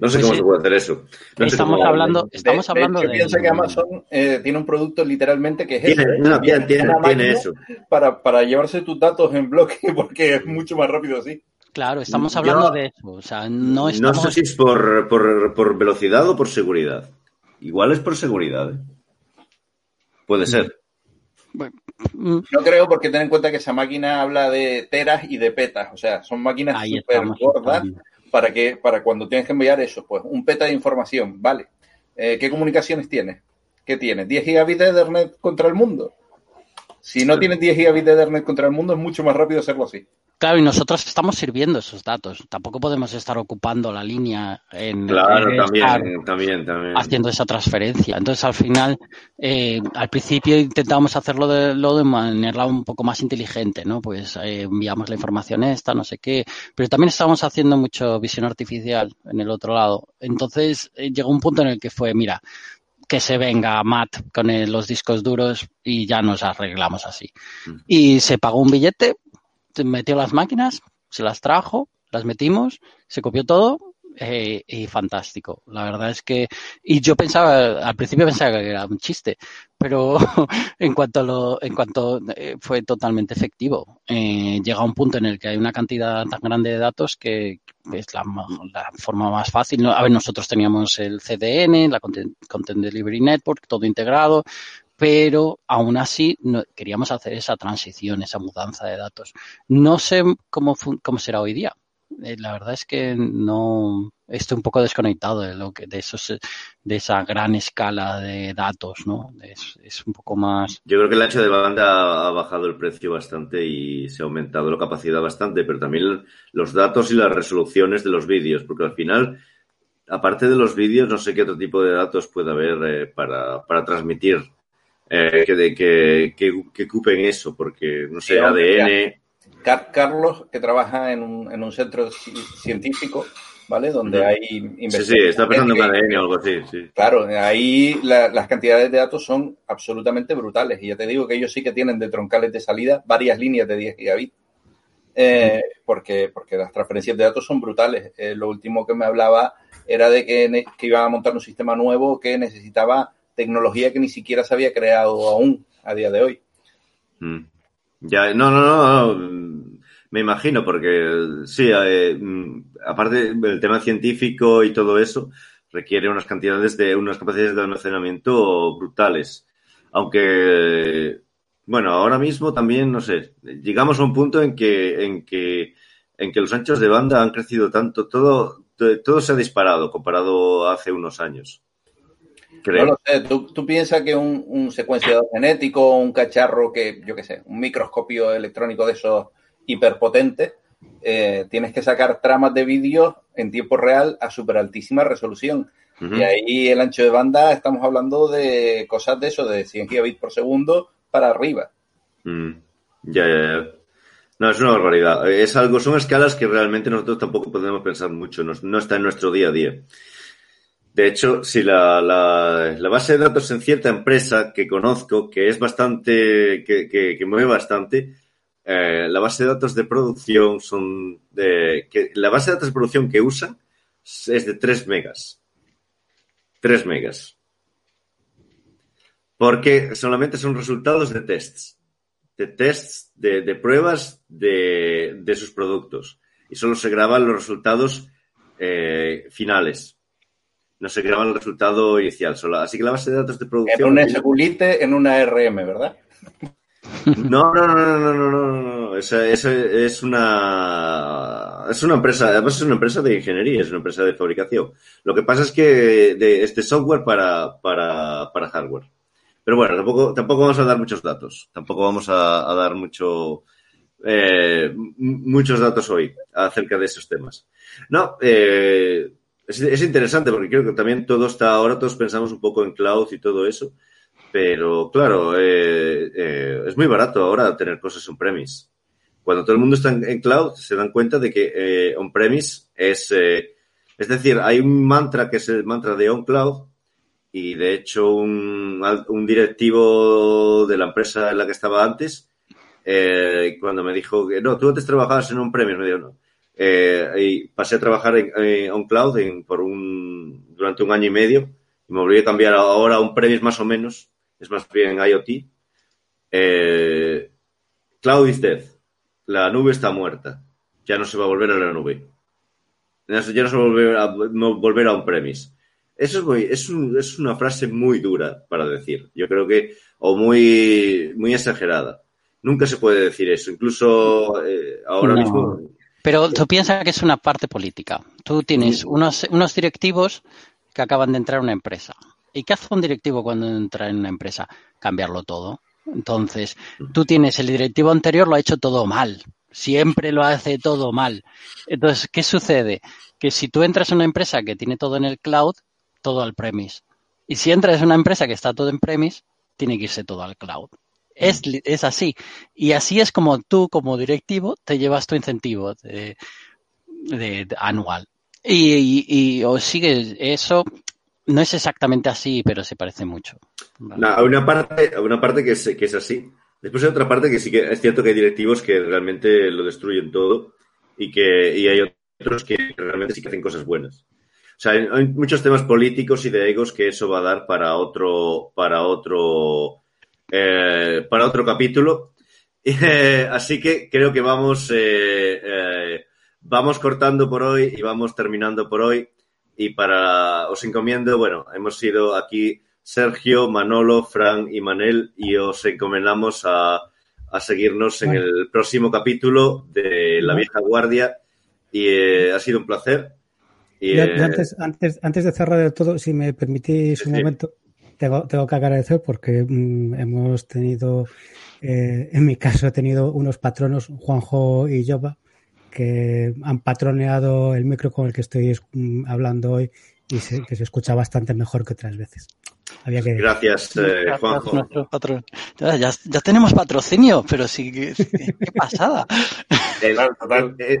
No sé Pues cómo sí. se puede hacer eso. No Estamos cómo- hablando, De- estamos de hablando hecho, de, piensa que Amazon eh, tiene un producto literalmente que es Tiene, eso, ¿eh? no, tiene, tiene, eso. Para, para llevarse tus datos en bloque porque es mucho más rápido así. Claro, estamos Yo- hablando de eso. O sea, no No estamos. sé si es por, por, por velocidad o por seguridad. Igual es por seguridad. ¿eh? Puede ser. Mm, No creo porque ten en cuenta que esa máquina habla de teras y de petas. O sea, son máquinas súper gordas para que para cuando tienes que enviar eso, pues un peta de información, vale. Eh, ¿Qué comunicaciones tienes? ¿Qué tienes? ¿10 gigabits de Ethernet contra el mundo? Si no tienes 10 gigabits de Ethernet contra el mundo, es mucho más rápido hacerlo así. Claro, y nosotros estamos sirviendo esos datos. Tampoco podemos estar ocupando la línea en Claro, también, también, también. haciendo esa transferencia. Entonces, al final, eh, al principio intentábamos hacerlo de, lo de manera un poco más inteligente, ¿no? Pues eh, enviamos la información esta, no sé qué, pero también estábamos haciendo mucho visión artificial en el otro lado. Entonces, eh, llegó un punto en el que fue, mira, que se venga Matt con el- los discos duros y ya nos arreglamos así. Mm. Y se pagó un billete, metió las máquinas, se las trajo, las metimos, se copió todo eh, y fantástico. La verdad es que, y yo pensaba, al principio pensaba que era un chiste, pero en cuanto lo, en cuanto eh, fue totalmente efectivo, eh, llega un punto en el que hay una cantidad tan grande de datos que es la, la forma más fácil. A ver, nosotros teníamos el CDN, la Content Delivery Network, todo integrado, pero aún así no- queríamos hacer esa transición, esa mudanza de datos. No sé cómo, cómo será hoy día. Eh, la verdad es que no estoy un poco desconectado de lo que de esos de esa gran escala de datos, ¿no? Es un poco más Yo creo que el ancho de banda ha bajado el precio bastante y se ha aumentado la capacidad bastante, pero también los datos y las resoluciones de los vídeos, porque al final, aparte de los vídeos, no sé qué otro tipo de datos puede haber eh, para, para transmitir eh, que, de- que, que, que ocupen eso, porque, no sé, Sí, ADN. Car- Carlos, que trabaja en un, en un centro ci- científico, ¿vale? Donde hay Sí, sí, investigaciones está pensando en ADN o algo así, sí. Claro, ahí la- las cantidades de datos son absolutamente brutales. Y ya te digo que ellos sí que tienen de troncales de salida varias líneas de 10 gigabits. Eh, porque, porque las transferencias de datos son brutales. Eh, lo último que me hablaba era de que, que iban a montar un sistema nuevo que necesitaba tecnología que ni siquiera se había creado aún a día de hoy. Mm. Ya, no, no, no, no, me imagino, porque sí, eh, mm, aparte del tema científico y todo eso, requiere unas cantidades de, unas capacidades de almacenamiento brutales. Aunque, bueno, ahora mismo también, no sé, llegamos a un punto en que, en que, en que los anchos de banda han crecido tanto, todo, to- todo se ha disparado comparado a hace unos años. Creo. No lo sé, ¿tú, tú piensas que un, un secuenciador genético, un cacharro que, yo qué sé, un microscopio electrónico de esos hiperpotentes, eh, tienes que sacar tramas de vídeo en tiempo real a súper altísima resolución. Y ahí el ancho de banda estamos hablando de cosas de eso, de 100 gigabits por segundo para arriba. Mm, ya, ya, ya. No, es una barbaridad. Es algo, son escalas que realmente nosotros tampoco podemos pensar mucho. No, no está en nuestro día a día. De hecho, si la, la, base de datos en cierta empresa que conozco, que es bastante, que, que, que mueve bastante, eh, la base de datos de producción son de, que la base de datos de producción que usan es de 3 megas. 3 megas. Porque solamente son resultados de tests. De tests, de, de pruebas de, de sus productos. Y solo se graban los resultados eh, finales. No se graba el resultado inicial. Solo. Así que la base de datos de En producción. un SQLite, en una RM, ¿verdad? No, no, no, no, no, no, no, no. Esa, esa es una es una empresa, además es una empresa de ingeniería, es una empresa de fabricación. Lo que pasa es que de este software para, para, para hardware. Pero bueno, tampoco, tampoco vamos a dar muchos datos. Tampoco vamos a, a dar mucho eh, muchos datos hoy acerca de esos temas. No, eh, es, es interesante porque creo que también todo está ahora, todos pensamos un poco en cloud y todo eso, pero claro, eh, eh, es muy barato ahora tener cosas on-premise. Cuando todo el mundo está en, cloud, se dan cuenta de que eh, on-premise es, eh, es decir, hay un mantra que es el mantra de on-cloud y de hecho un, un directivo de la empresa en la que estaba antes, eh, cuando me dijo que no, tú antes trabajabas en on-premise, me dijo no. Eh, y pasé a trabajar en, eh, on-cloud en- por un, durante un año y medio y me volví a cambiar ahora a on-premise más o menos, es más bien IoT. Eh, cloud is dead. La nube está muerta. Ya no se va a volver a la nube. Ya no se va a volver a, no volver a on-premise. Eso es, muy, es, un- es una frase muy dura para decir. Yo creo que, o muy, muy exagerada. Nunca se puede decir eso. Incluso eh, ahora No. mismo. Pero tú piensas que es una parte política. Tú tienes unos, unos directivos que acaban de entrar a una empresa. ¿Y qué hace un directivo cuando entra en una empresa? Cambiarlo todo. Entonces, tú tienes el directivo anterior lo ha hecho todo mal. Siempre lo hace todo mal. Entonces, ¿qué sucede? Que si tú entras en una empresa que tiene todo en el cloud, todo al premise. Y si entras en una empresa que está todo en premise, tiene que irse todo al cloud. Es, es así. Y así es como tú, como directivo, te llevas tu incentivo de, de- de- anual. Y, y, y o sigue eso, no es exactamente así, pero se parece mucho. ¿vale? No, hay una parte, una parte que es, que es así. Después hay otra parte que sí que es cierto que hay directivos que realmente lo destruyen todo y que y hay otros que realmente sí que hacen cosas buenas. O sea, hay, hay muchos temas políticos y de egos que eso va a dar para otro, para otro, eh, para otro capítulo. Eh, así que creo que vamos, eh, eh, vamos cortando por hoy y vamos terminando por hoy. Y para os encomiendo, bueno, hemos sido aquí Sergio, Manolo, Fran y Manel y os encomendamos a, a seguirnos en el próximo capítulo de La. Vieja Guardia y eh, ha sido un placer. Y, antes, antes, antes de cerrar del todo, si me permitís un Sí. momento, tengo, tengo que agradecer porque mm, hemos tenido, eh, en mi caso, he tenido unos patronos, Juanjo y Yoba, que han patroneado el micro con el que estoy mm, hablando hoy y se, que se escucha bastante mejor que otras veces. Había que. gracias, eh, Juanjo. Ya, ya- ya tenemos patrocinio, pero sí, que- qué pasada. El- total. eh,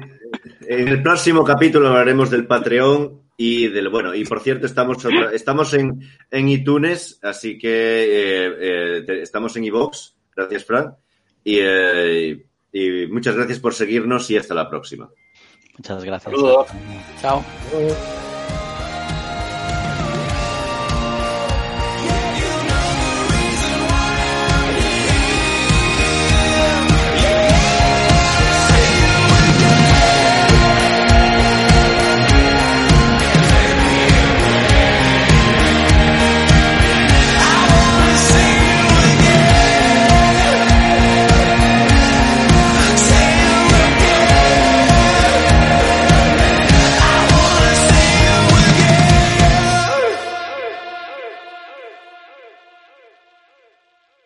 En el próximo capítulo hablaremos del Patreon y del bueno y por cierto estamos otra- estamos en, en iTunes así que eh, eh, te- estamos en iVoox gracias Fran y, eh, y muchas gracias por seguirnos y hasta la próxima Muchas gracias. Saludos. Chao.